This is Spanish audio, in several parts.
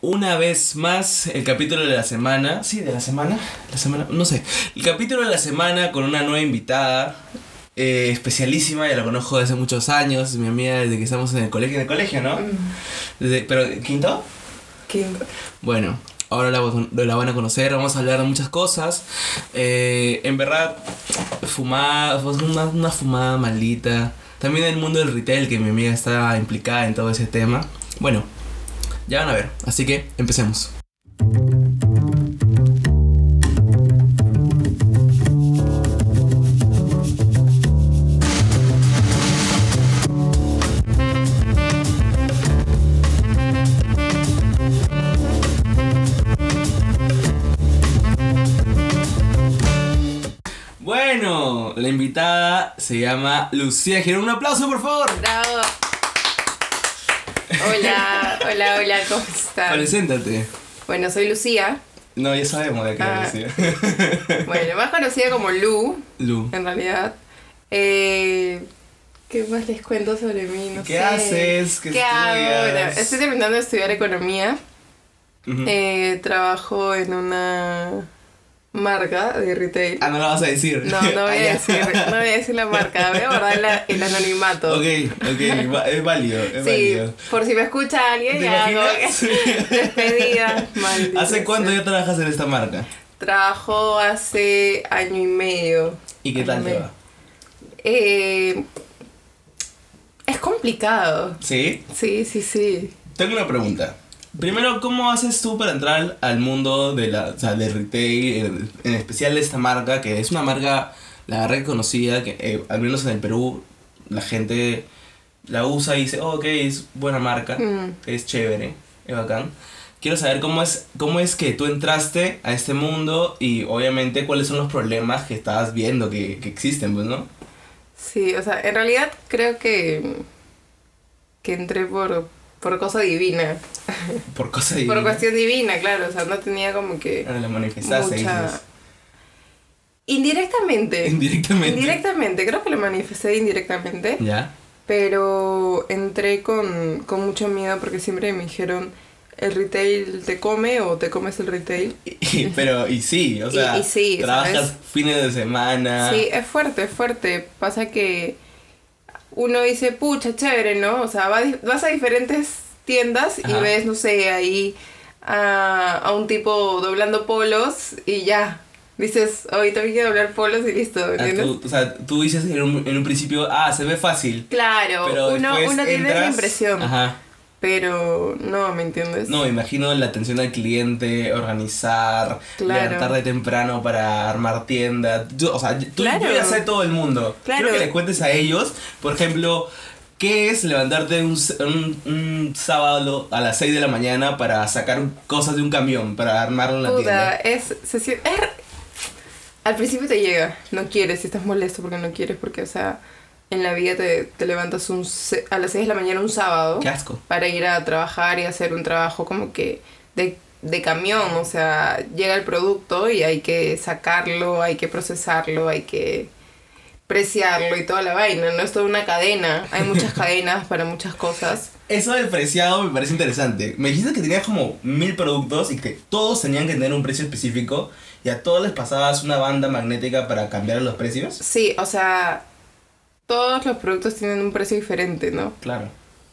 una vez más el capítulo de la semana. Sí, de la semana. La semana, no sé. El capítulo de la semana con una nueva invitada. eh, especialísima, ya la conozco desde hace muchos años, mi amiga desde que estamos en el colegio, en el colegio, ¿no? Desde, pero ¿quinto? ¿Quién? Bueno, ahora la, la van a conocer, vamos a hablar de muchas cosas. Eh, en verdad, fumada, fue una, una fumada maldita. También el mundo del retail, que mi amiga está implicada en todo ese tema. Bueno, ya van a ver, así que empecemos. Bueno, la invitada se llama Lucía Girón. Un aplauso, por favor. Hola, hola, hola, ¿cómo están? Preséntate. Bueno, soy Lucía. No, ya sabemos de qué Ah. es Lucía. Bueno, más conocida como Lu, Lu. en realidad. Eh, ¿Qué más les cuento sobre mí? No ¿Qué sé. haces? ¿Qué hago? estudias? Bueno, estoy terminando de estudiar economía. Eh, trabajo en una marca de retail. Ah, no la vas a decir. No, no voy Ah, a decir, no voy a decir la marca, voy a guardar el anonimato. Ok, ok, va- es válido, es Sí, válido. por si me escucha alguien, ¿Te ya hago despedida. Maldita ¿Hace cuánto ya trabajas en esta marca? Trabajo hace año y medio. ¿Y qué tal te va? Eh, es complicado. ¿Sí? Sí, sí, sí. Tengo una pregunta. Primero, ¿cómo haces tú para entrar al mundo de la, o sea, del retail, en, en especial de esta marca, que es una marca, la verdad que conocida, que eh, al menos en el Perú la gente la usa y dice, oh, ok, es buena marca, Mm. es chévere, es bacán. Quiero saber cómo es, cómo es que tú entraste a este mundo y obviamente cuáles son los problemas que estabas viendo que, que existen, pues, ¿no? Sí, o sea, en realidad creo que, que entré por, por cosa divina. Por cosas de... Por cuestión divina, claro. O sea, no tenía como que Ahora la manifestaste, mucha... dices. Indirectamente. Indirectamente. Indirectamente, creo que lo manifesté indirectamente. ¿Ya? Pero entré con, con mucho miedo porque siempre me dijeron, ¿el retail te come o te comes el retail? Y- pero, y sí, o Y- sea, y sí, trabajas ¿sabes? fines de semana. Sí, es fuerte, es fuerte. Pasa que uno dice, pucha, chévere, ¿no? O sea, va- vas a diferentes tiendas y ves, no sé, ahí a, a un tipo doblando polos y ya. Dices, ahorita hay que doblar polos y listo, Ah, ¿entiendes? tú- o sea, tú dices en un, en un principio, ah, se ve fácil. Claro, Pero uno, uno tiene esa impresión, Ajá. Pero no, ¿me entiendes? No, me imagino la atención al cliente, organizar, Claro. levantarte temprano para armar tienda. Yo- o sea, tú, Claro. yo ya sé todo el mundo. Claro. Quiero que le cuentes a ellos, por ejemplo, ¿qué es levantarte un, un- un sábado a las 6 de la mañana para sacar cosas de un camión, para la Puta, tienda? es, se es- Al principio te llega, no quieres, si estás molesto porque no quieres, porque, o sea, en la vida te, te levantas un, a las 6 de la mañana un sábado Qué asco. para ir a trabajar y hacer un trabajo como que de, de camión, o sea, llega el producto y hay que sacarlo, hay que procesarlo, hay que preciarlo y toda la vaina, no es toda una cadena, hay muchas cadenas para muchas cosas. Eso del preciado me parece interesante. Me dijiste que tenías como mil productos y que todos tenían que tener un precio específico y a todos les pasabas una banda magnética para cambiar los precios. Sí, o sea, todos los productos tienen un precio diferente, ¿no? Claro.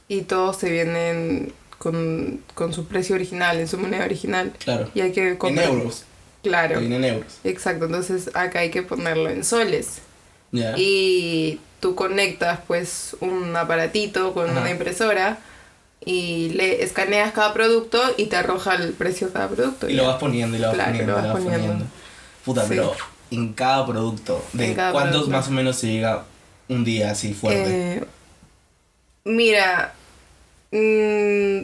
Y todos te vienen con, con su precio original, en su moneda original. Claro. Y hay que En comprar- euros. Claro. Vienen en euros. Exacto, entonces acá hay que ponerlo en soles. Ya. Y tú conectas pues un aparatito con Ajá. una impresora y le escaneas cada producto y te arroja el precio de cada producto. Y ya. lo vas poniendo y lo vas Claro, poniendo, lo lo vas vas poniendo. poniendo. Puta, Sí. pero en cada producto, ¿de En cada cuántos producto. más o menos se llega un día así fuerte? Eh, mira, mm,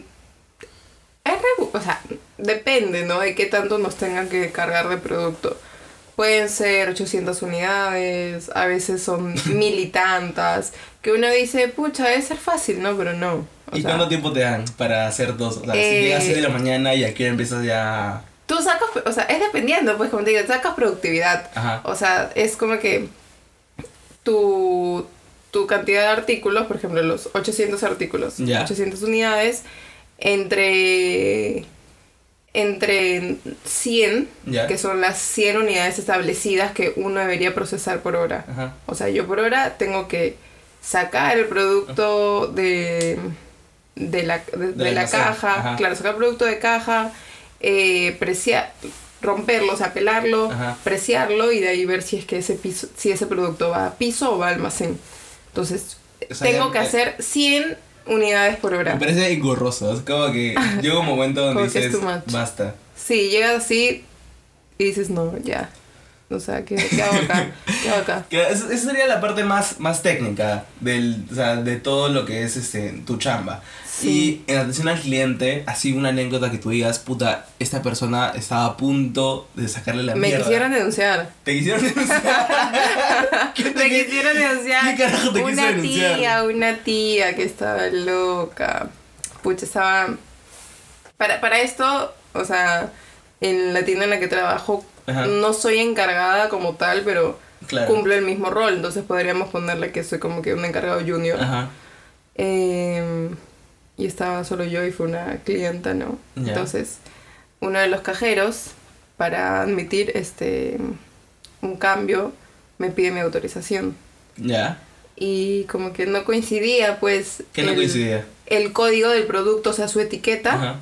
es re- o sea, depende, ¿no? De qué tanto nos tengan que cargar de producto. Pueden ser 800 unidades, a veces son mil y tantas, que uno dice, pucha, debe ser fácil, ¿no? Pero no. O ¿Y sea, cuánto tiempo te dan para hacer dos? O sea, si Eh, llegas a 6 de la mañana y aquí empiezas ya... Tú sacas, o sea, es dependiendo, pues como te digo, sacas productividad. Ajá. O sea, es como que tu, tu cantidad de artículos, por ejemplo, los 800 artículos, Ya. 800 unidades, entre entre 100, Ya. que son las 100 unidades establecidas que uno debería procesar por hora. O sea, yo por hora tengo que sacar el producto de, de la, de, de la caja, ajá. claro, sacar el producto de caja, eh, preciar, romperlo, o sea, pelarlo, Ajá. preciarlo y de ahí ver si es que ese piso, si ese producto va a piso o va a almacén. Entonces, O sea, tengo ya- que hacer 100 unidades por hora. Me parece engorroso. Es como que llega un momento donde dices, basta. Sí, llegas así y dices, no, ya. O sea, ¿qué, qué hago acá? ¿Qué hago acá? Esa sería la parte más, más técnica del, o sea, de todo lo que es este, tu chamba. Sí. Y en atención al cliente, así una anécdota que tú digas, puta, esta persona estaba a punto de sacarle la Me mierda. quisieron denunciar. Te quisieron denunciar. ¿Qué te Me qui- quisieron denunciar. ¿Qué carajo te quiso una denunciar? tía, una tía que estaba loca. Pucha, estaba. Para, para esto, o sea, en la tienda en la que trabajo, Ajá. no soy encargada como tal, pero Claro. cumplo el mismo rol. Entonces podríamos ponerle que soy como que un encargado junior. Ajá. Em, y estaba solo yo y fue una clienta, ¿no? Entonces, uno de los cajeros, para admitir este un cambio, me pide mi autorización. Ya. Y como que no coincidía, pues. ¿Qué no coincidía? El código del producto, o sea, su etiqueta,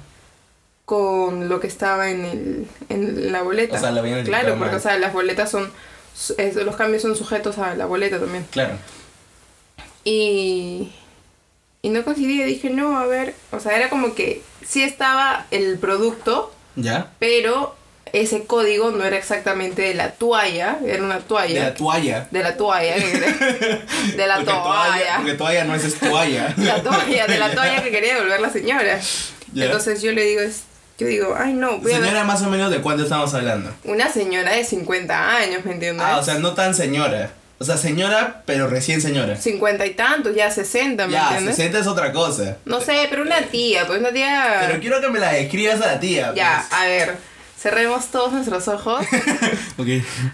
con lo que estaba en, el, en la boleta. O sea, habían Claro, porque, o sea, las boletas son. los cambios son sujetos a la boleta también. Claro. Y, y no coincidía, dije, no, a ver, o sea, era como que sí estaba el producto, ¿Ya? pero ese código no era exactamente de la toalla, era una De toalla. la toalla. De la toalla, de la porque toalla. Porque toalla no es, es toalla. La toalla, de la toalla que quería devolver la señora. Entonces yo le digo, es- yo digo, ay no, voy a ver. Señora, más o menos de cuánto estamos hablando. Una señora de 50 años, ¿me entiendes? Ah, o sea, no tan señora. O sea, señora, pero recién señora. 50 y tantos, ya 60, ¿me Ya, entiendes? 60 es otra cosa. No sé, pero una tía, pues una tía... Pero quiero que me la describas a la tía. Ya, pues. a ver, cerremos todos nuestros ojos, Ok,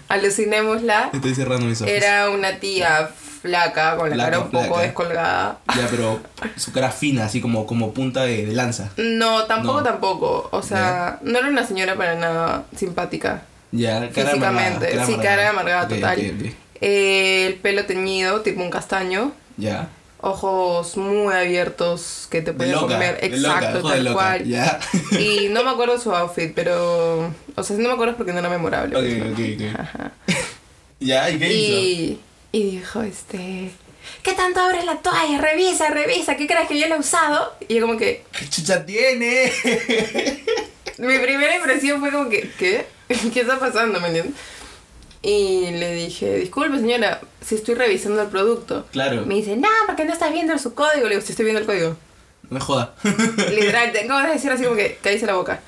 alucinémosla. estoy cerrando mis ojos. Era una tía flaca, con la Flaca, cara un poco flaca. descolgada. Ya, pero su cara fina, así como, como punta de, de lanza. No, tampoco, No. tampoco. O sea, no era una señora para nada simpática. Ya, cara Físicamente, amargada, sí, cara amargada Ok, total. ok, ok. Eh, el pelo teñido, tipo un castaño. Ya. Ojos muy abiertos que te De pueden loca. comer. loca, Exacto, de tal loca. cual. Ya. Y no me acuerdo su outfit, pero. O sea, si no me acuerdo es porque no era memorable. Ok, pues, ok, ok. Ajá. Ya, ¿y qué hizo? Y, y dijo, este... ¿Qué tanto abres la toalla? Revisa, revisa. ¿Qué crees que yo la he usado? Y yo como que... ¿Qué chucha tiene? Mi primera impresión fue como que... ¿Qué? ¿Qué está pasando? ¿Me entiendes? Y le dije, disculpe señora, si estoy revisando el producto. Claro. Me dice, no, porque no estás viendo su código. Le digo, si estoy viendo el código. No me joda. Literal, tengo que decir así como que cállese la boca.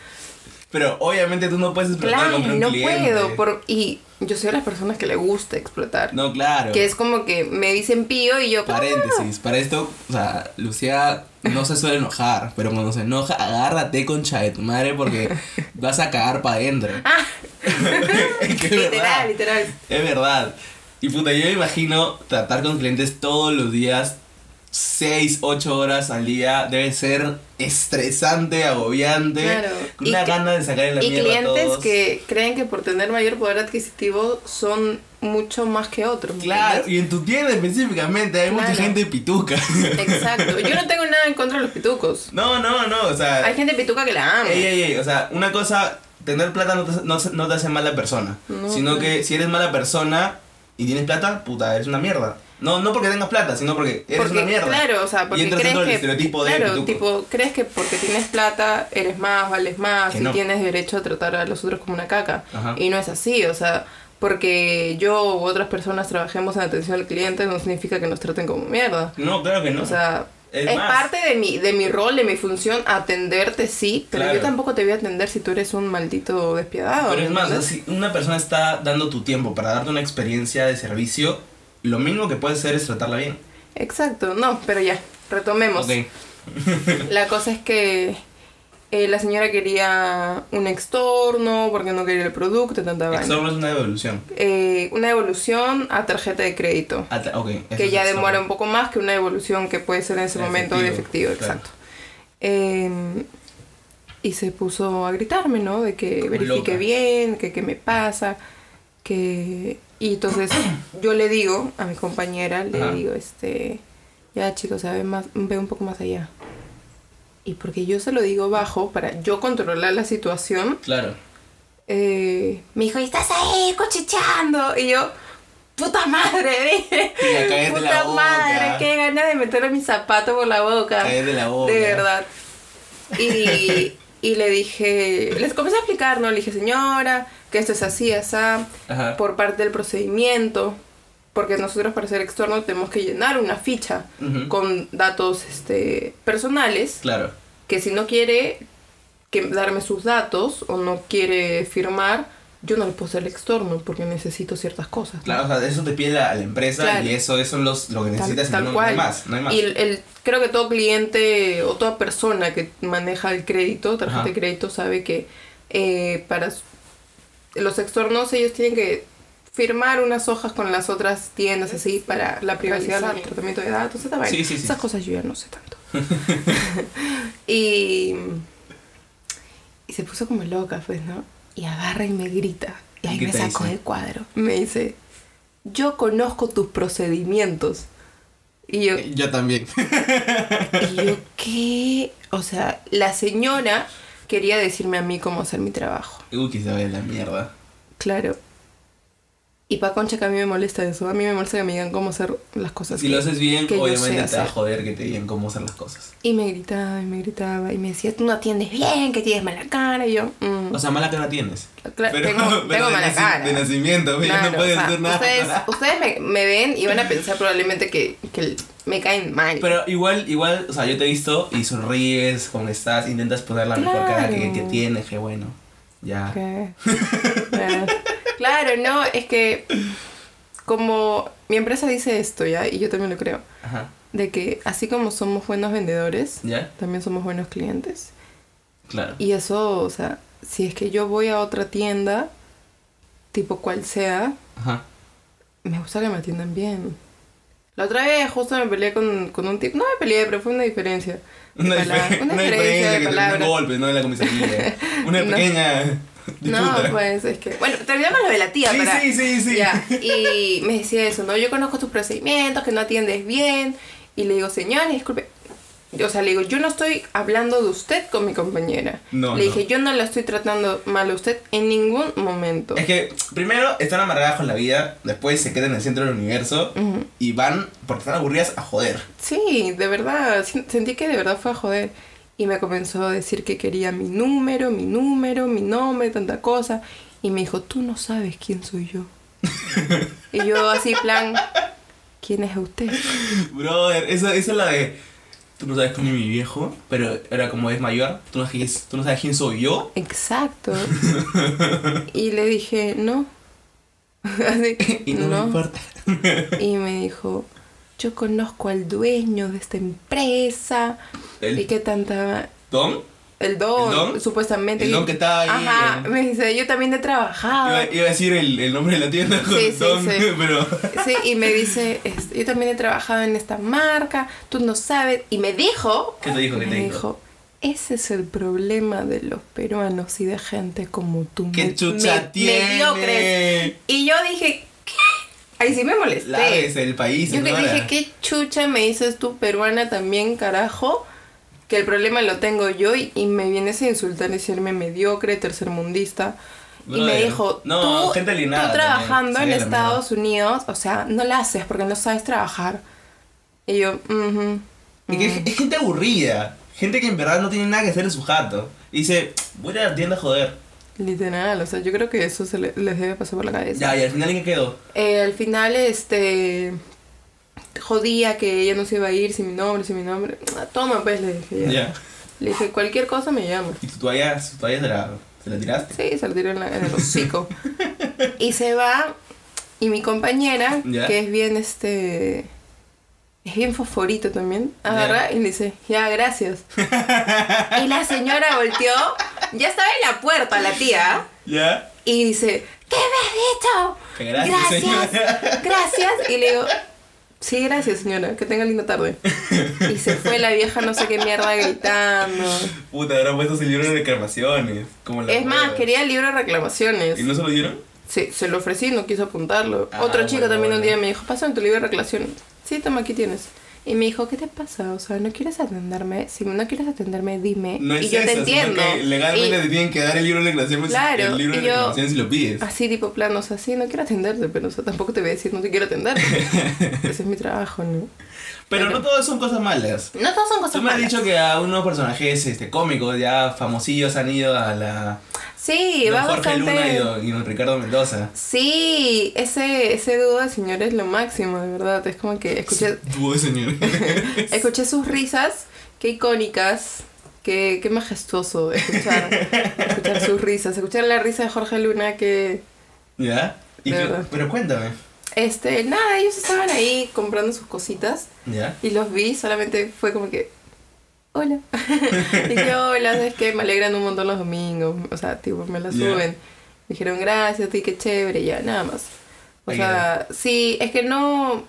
Pero obviamente tú no puedes explotar Claro, contra un no cliente. puedo. Por... Y yo soy de las personas que le gusta explotar. No, claro. Que es como que me dicen pío y yo... Paréntesis, para esto, o sea, Lucía no se suele enojar, pero cuando se enoja, agárrate concha de tu madre porque vas a cagar para adentro. Ah, Es que es verdad. literal, literal. Es verdad. Y puta, yo me imagino tratar con clientes todos los días, 6, 8 horas al día, debe ser estresante, agobiante, Claro. Y una que- gana de sacarle la Y mierda a clientes todos. que creen que por tener mayor poder adquisitivo son mucho más que otros. ¿me Claro, y en tu tienda específicamente hay mucha Claro. gente pituca. Exacto. Yo no tengo nada en contra de los pitucos. no, no, no, o sea... Hay gente pituca que la ama. Ey, ey, ey, o sea, una cosa, tener plata no te, no, no te hace mala persona. No, sino que si eres mala persona y tienes plata, puta, eres una mierda. No, no porque tengas plata, sino porque eres porque, una mierda. claro, o sea, y porque entras crees que, estereotipo de claro, tipo, crees que porque tienes plata eres más, vales más Que y no. tienes derecho a tratar a los otros como una caca. Ajá. Y no es así, o sea, porque yo u otras personas trabajemos en atención al cliente no significa que nos traten como mierda. No, claro que no. O sea, Es es, parte de mi, de mi rol, de mi función, atenderte sí, pero Claro. yo tampoco te voy a atender si tú eres un maldito despiadado. Pero es ¿me más, si una persona está dando tu tiempo para darte una experiencia de servicio, lo mínimo que puedes hacer es tratarla bien. Exacto, no, pero ya, retomemos. La cosa es que eh, la señora quería un extorno porque no quería el producto, tanta vaina. Exorno es una devolución. Eh, una devolución a tarjeta de crédito. Ah, ta- ok, eso que ya demora un poco más que una devolución que puede ser en ese momento de efectivo, Efectivo, claro. exacto. Eh, y se puso a gritarme, ¿no? De que Como verifique loca. bien, que qué me pasa, que... Y entonces yo le digo a mi compañera, le Ajá. digo, este, ya chicos, ve, más, ve un poco más allá. Y porque yo se lo digo bajo para yo controlar la situación, Claro. eh, me dijo, "¿Y estás ahí cuchicheando? Y yo, puta madre, dije, Tía, puta la boca. madre, qué ganas de meterle mi zapato por la boca. Cállate la boca. De verdad. Y, y le dije, les comencé a explicar, ¿no? Le dije, señora, que esto es así, así, Ajá. por parte del procedimiento, porque nosotros para ser externo tenemos que llenar una ficha con datos este, personales, Claro. que si no quiere que darme sus datos o no quiere firmar, yo no le puedo ser externo porque necesito ciertas cosas. Claro, o sea, eso te pide la, la empresa Claro. y eso, eso es los, lo que Tal- necesitas y tal no, no cual. hay más. No hay más. Y el, el- creo que todo cliente o toda persona que maneja el crédito, tarjeta Ajá. de crédito, sabe que eh, para los externos ellos tienen que firmar unas hojas con las otras tiendas así para la privacidad, el tratamiento de datos, vaina. Sí, sí, sí. Esas cosas yo ya no sé tanto. y, y se puso como loca, pues, ¿no? Y agarra y me grita. Y ¿Y ahí me sacó dice? el cuadro. Me dice, yo conozco tus procedimientos. Y yo, Yo también. y yo, ¿qué? O sea, la señora quería decirme a mí cómo hacer mi trabajo. Uy, que se vaya la mierda. Claro. Y pa' concha que a mí me molesta eso. A mí me molesta que me digan cómo hacer las cosas. Si que- lo haces bien, que yo obviamente te va a joder que te digan cómo hacer las cosas. Y me gritaba, y me gritaba, y me decía, tú no atiendes bien, que tienes mala cara. Y yo, mm. O sea, mala cara tienes. Cla- tengo- tengo de mala naci- cara. De nacimiento, Claro, no puedes o sea, hacer nada. Ustedes, ustedes me, me ven y van a pensar probablemente que, que me caen mal. Pero igual, igual, o sea, yo te he visto y sonríes, como estás, intentas poner la mejor cara que, Claro. que tienes, que bueno. Ya. ¿Qué? Claro, no, es que como mi empresa dice esto, ¿ya? Y yo también lo creo, Ajá. de que así como somos buenos vendedores, ¿Ya? también somos buenos clientes. Claro. Y eso, o sea, si es que yo voy a otra tienda, tipo cual sea, Ajá. me gusta que me atiendan bien. La otra vez justo me peleé con, con un tipo, no me peleé, pero fue una diferencia. Una, palabra- una una diferencia diferencia de que te palabras. un golpe, ¿no? En la comisaría. Una pequeña No, pues es que. Bueno, terminamos lo de la tía, Sí, para. sí, sí, sí. Ya, y me decía eso, ¿no? Yo conozco tus procedimientos, que no atiendes bien. Y le digo, señora, disculpe. O sea, le digo, yo no estoy hablando de usted con mi compañera. No, le no. dije, yo no la estoy tratando mal a usted en ningún momento. Es que primero están amargadas con la vida, después se quedan en el centro del universo y van, porque están aburridas, a joder. Sí, de verdad, sen- sentí que de verdad fue a joder. Y me comenzó a decir que quería mi número, mi número, mi nombre, tanta cosa. Y me dijo, tú no sabes quién soy yo. y yo así, plan, ¿quién es usted? Brother, esa, esa es la de. Tú no sabes quién es mi viejo, pero era como es mayor, tú no sabes, quién- tú no sabes quién soy yo. Exacto. y le dije, no. Así, Y no, me importa. Y me dijo, yo conozco al dueño de esta empresa. ¿El Y qué tanta... Don? El don, ¿El don? supuestamente. El don que estaba ahí, Ajá, eh. me dice, yo también he trabajado. Iba, iba a decir el, el nombre de la tienda con. Sí, sí, Don, sí. pero. Sí, y me dice, yo también he trabajado en esta marca, tú no sabes. Y me dijo, ¿Qué te dijo? ¿Qué me te dijo? dijo, ese es el problema de los peruanos y de gente como tú. ¿Qué me- chucha me- tiene? mediocres". Y yo dije, ¿qué? Ahí sí me molesté. Lávese el país, Yo señora. dije, ¿qué chucha me dices tú, peruana también, carajo? Que el problema lo tengo yo y, y me vienes a insultar y decirme mediocre, tercermundista. Y me dijo, no, tú, gente alienada tú trabajando en Estados Unidos, o sea, no la haces porque no sabes trabajar. Y yo, mhm. Y que es, es gente aburrida. Gente que en verdad no tiene nada que hacer en su jato. Y dice, voy a la tienda a joder. Literal, o sea, yo creo que eso se le- les debe pasar por la cabeza. Ya, y al final, ¿en qué quedó? Eh, al final, este. Jodía que ella no se iba a ir sin mi nombre, sin mi nombre. Ah, Toma, pues, le dije. Ya. Ya. Le dije, cualquier cosa me llama. ¿Y tu toalla, su toalla se la, se la tiraste? Sí, se lo tiró en, la- en el hocico. y se va. Y mi compañera, que es bien este. Es bien fosforito también. Agarra y le dice, ya, gracias. y la señora volteó. Ya estaba en la puerta la tía. ¿Ya? Y dice, ¿qué me has dicho? Gracias, señora. gracias. Y le digo, Sí, gracias señora, que tenga linda tarde. Y se fue la vieja no sé qué mierda gritando. Puta, ahora puesto el libro de reclamaciones. Como la Es más, quería el libro de reclamaciones. ¿Y no se lo dieron? Sí, se lo ofrecí, no quiso apuntarlo. Ah, Otro chico bueno, también un día me dijo, pásame tu libro de reclamaciones. Sí, toma, aquí tienes. Y me dijo, ¿qué te pasa? O sea, ¿no quieres atenderme? Si no quieres atenderme, dime. No es y yo te entiendo. que legalmente Y- te tienen que dar el libro de reclamaciones, Claro, el libro de yo- reclamaciones si lo pides. Así tipo plano, o sea, sí, no quiero atenderte, pero o sea, tampoco te voy a decir no te quiero atender. Ese es mi trabajo, ¿no? Pero no todas son cosas malas. No todos son cosas Tú me has malas. dicho que a unos personajes este, cómicos ya famosillos han ido a la... Sí, don va Jorge bastante... Luna y y Ricardo Mendoza. Sí, ese, ese dúo de señor es lo máximo, de verdad. Es como que escuché, Tuvo señor. escuché sus risas, qué icónicas, qué, qué majestuoso escuchar, escuchar sus risas, escuchar la risa de Jorge Luna que... ¿Ya? ¿Y De pero cuéntame. Este, nada, ellos estaban ahí comprando sus cositas ¿Ya? y los vi, solamente fue como que... Hola. Dije, hola, ¿sabes qué? Me alegran un montón los domingos. O sea, tipo, me la Ya. suben. Me dijeron, gracias, ti, qué chévere, ya, nada más. O Ahí sea, sí, es que no...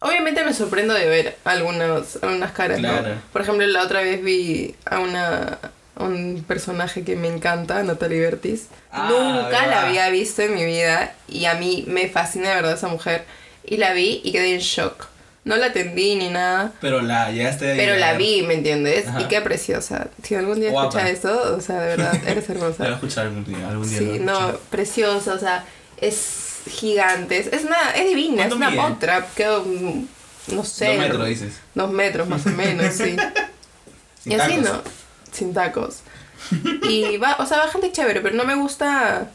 Obviamente me sorprendo de ver algunas, algunas caras, ¿no? Claro. Por ejemplo, la otra vez vi a una a un personaje que me encanta, Natalie Bertis. Ah, Nunca la había visto en mi vida y a mí me fascina de verdad esa mujer. Y la vi y quedé en shock. No la atendí ni nada. Pero la llegaste Pero la vi, ¿me entiendes? Ajá. Y qué preciosa. Si algún día Guapa. escuchas esto, o sea, de verdad, eres La hermosa. escuchar algún día. Algún día Sí, la no, preciosa, o sea, es gigante. Es, una, es divina, es ¿Cuánto una potra. Quedó, mm, no sé. Dos metros, dices. Dos metros más o menos, sí. Y así no, sin tacos. Y va, o sea, va gente chévere, pero no me gusta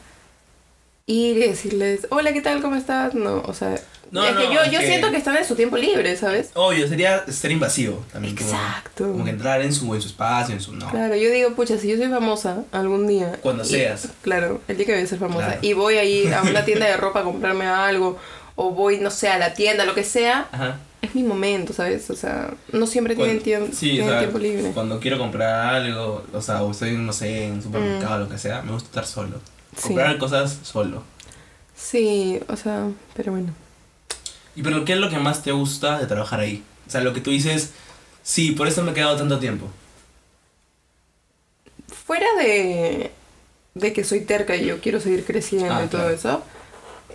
ir y decirles, hola, ¿qué tal? ¿Cómo estás? No, o sea, No, es que yo, es yo que- siento que están en su tiempo libre, ¿sabes? Obvio, sería ser invasivo también. Exacto. Como, que entrar en su, en su espacio, en su... No. Claro, yo digo, pucha, si yo soy famosa algún día. Cuando y- seas. Claro, el día que voy a ser famosa. Claro. Y voy a ir a una tienda de ropa a comprarme algo, o voy, no sé, a la tienda, lo que sea, Ajá. Es mi momento, ¿sabes? O sea, no siempre Cuando- tienen, tiempo sí, o tienen sea, tiempo libre. Cuando quiero comprar algo, o sea, o estoy, no sé, en un supermercado o lo que sea, me gusta estar solo. Mm. Sí. Comprar cosas solo. Sí, o sea, pero bueno. ¿Y pero qué es lo que más te gusta de trabajar ahí? O sea, lo que tú dices, sí, por eso me he quedado tanto tiempo. Fuera de, de que soy terca y yo quiero seguir creciendo Ah, y todo claro. eso,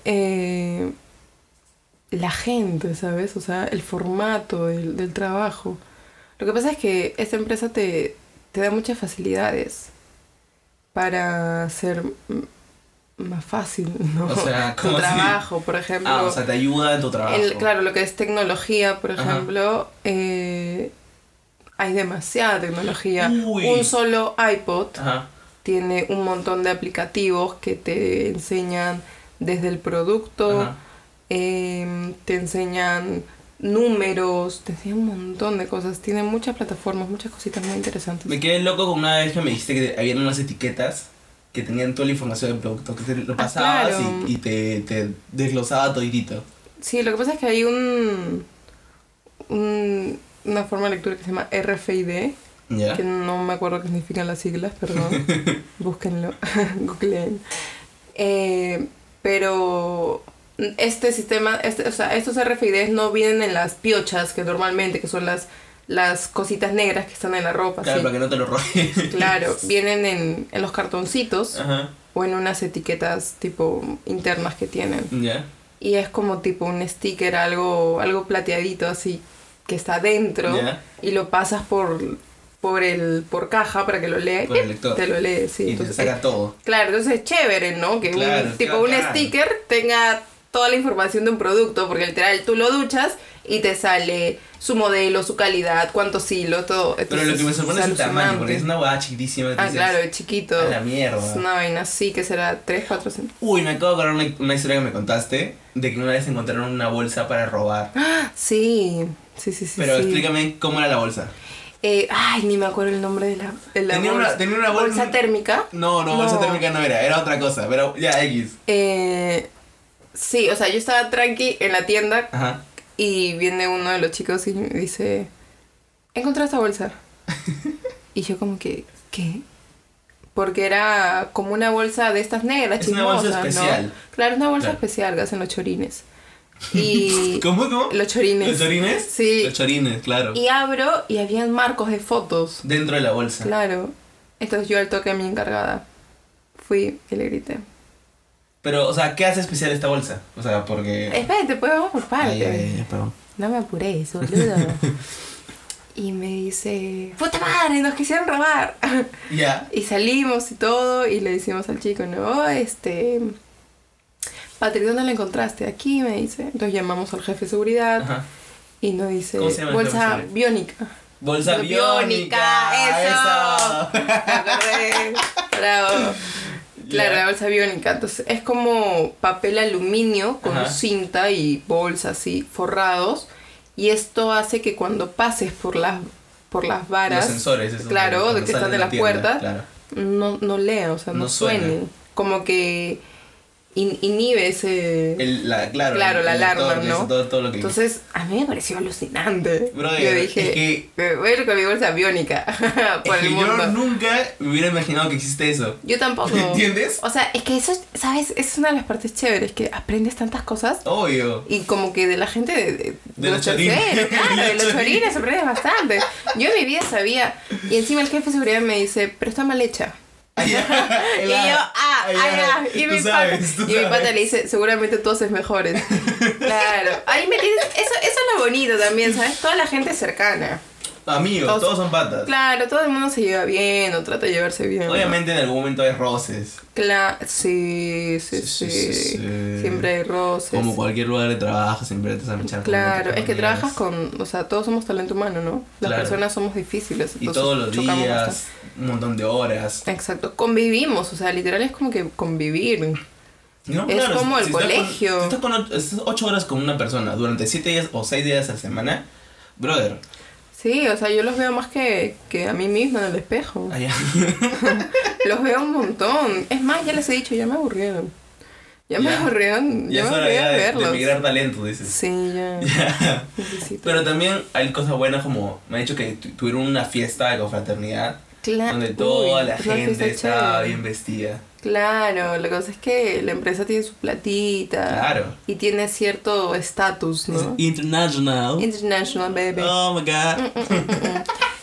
eh, la gente, ¿sabes? O sea, el formato del, del trabajo. Lo que pasa es que esta empresa te, te da muchas facilidades para hacer m- más fácil, ¿no? O sea, tu trabajo, por ejemplo. Ah, o sea, te ayuda en tu trabajo. El- claro, lo que es tecnología, por ejemplo, eh, hay demasiada tecnología. Uy. Un solo iPod Ajá. tiene un montón de aplicativos que te enseñan desde el producto, Ajá. Em, te enseñan números, te enseñan un montón de cosas. Tiene muchas plataformas, muchas cositas muy interesantes. Me quedé loco con una vez que me dijiste que había unas etiquetas que tenían toda la información del producto, que te lo Ah, pasabas claro. y, y te, te desglosaba toditito. Sí, lo que pasa es que hay un, un- una forma de lectura que se llama RFID, que no me acuerdo qué significan las siglas, perdón. Búsquenlo, googleen. Eh, pero este sistema, este, o sea, estos RFIDs no vienen en las piochas que normalmente, que son las, las cositas negras que están en la ropa. Claro, sí. para que no te lo roben. Claro, vienen en, en los cartoncitos Ajá. o en unas etiquetas tipo internas que tienen. ¿Ya? Y es como tipo un sticker, algo, algo plateadito así, que está dentro Ya. y lo pasas por, por el por caja para que lo lea. Por el lector. Te lo lee, sí. y te entonces, saca eh, todo. claro, entonces es chévere, ¿no? Que Claro, un tipo un sticker tenga toda la información de un producto, porque literal tú lo duchas y te sale su modelo, su calidad, cuántos hilos, todo. Pero lo que me sorprende es el tamaño, porque es una hueá chiquitísima. Ah, dices, claro, es chiquito. "A la mierda". Es una vaina así que será 3, 4 centímetros. Uy, me acabo de acordar una, una historia que me contaste de que una vez encontraron una bolsa para robar. Sí, sí, sí, sí. Pero sí. explícame cómo era la bolsa. Eh, ay, ni me acuerdo el nombre de la, de la Tenía una- bolsa. tenía una bolsa- térmica. No, no, bolsa térmica no era, era otra cosa, pero ya X. Eh, sí, o sea, yo estaba tranqui en la tienda Ajá. y viene uno de los chicos y me dice, encontré esta bolsa. y yo como que, ¿qué? Porque era como una bolsa de estas negras, Es una bolsa chismosas, ¿no? especial. Claro, es una bolsa Claro. especial que hacen los chorines. Y ¿Cómo, cómo? los chorines. ¿Los chorines? Sí. Los chorines, claro. Y abro y habían marcos de fotos. Dentro de la bolsa. Claro. Entonces yo al toque a mi encargada fui y le grité. Pero, o sea, ¿qué hace especial esta bolsa? O sea, porque... Espérate, pues vamos por parte. Ay, ay, ay, perdón. No me apures, boludo. y me dice, puta madre, nos quisieron robar. Ya. y salimos y todo y le decimos al chico, no, este... Patrick, ¿dónde la encontraste? Aquí, me dice. Entonces llamamos al jefe de seguridad Ajá. y nos dice, ¿Cómo se llama el jefe de bolsa biónica. Bolsa biónica. eso. eso. Bravo. Claro, la bolsa biónica. Entonces es como papel aluminio con Ajá. cinta y bolsa así forrados. Y esto hace que cuando pases por las por las varas, Los sensores, esos claro, que están de de la las tienda, puertas, claro. no, no lea, o sea, no, No suena. suene. Como que in- inhibe ese. El, la, claro, Claro, el- la el alarma, ¿no? Todo, todo lo que Entonces, a mí me pareció alucinante. Brother, yo es dije, que- "Me voy a ir con mi bolsa biónica por Es el que mundo. yo nunca me hubiera imaginado que existe eso. Yo tampoco. ¿Entiendes? O sea, es que eso, ¿sabes? Es una de las partes chéveres, que aprendes tantas cosas Obvio. y como que de la gente de, de, De los chorines. claro, De los chorines aprendes bastante. Yo en mi vida sabía. Y encima el jefe de seguridad me dice, pero está mal hecha. Ya, y yo, ah, ah, ya. Y, mi, sabes, pata, y mi pata le dice, seguramente tú haces mejores. claro. Ahí me eso, eso es lo bonito también, ¿sabes? Toda la gente cercana. Amigos, Todos- todos son patas. Claro, todo el mundo se lleva bien o trata de llevarse bien. ¿no? Obviamente en algún momento hay roces. Claro, sí, sí, sí, Sí, sí, sí, sí. Siempre hay roces. Como cualquier lugar de trabajo, siempre te vas a echar con Claro, es que trabajas con, o sea, todos somos talento humano, ¿no? Las Claro. personas somos difíciles. Y todos los días, un montón de horas. Exacto, convivimos, o sea, literal es como que convivir. No, Es como el estás con- colegio. si estás con estás ocho horas con una persona durante siete días o seis días a la semana, brother, Sí, o sea, yo los veo más que, que a mí misma en el espejo. allá. Los veo un montón. Es más, ya les he dicho, ya me aburrieron. Ya, me aburrieron, ya me aburrieron de, de verlos. migrar talento, dices. Sí, ya. Ya. necesito. Pero también hay cosas buenas como, me ha dicho que tu- tuvieron una fiesta de confraternidad Cla- donde Uy, toda la gente estaba bien vestida. Claro, la cosa es que la empresa tiene su platita. Claro. Y tiene cierto estatus, ¿no? International. International, baby. Oh my god.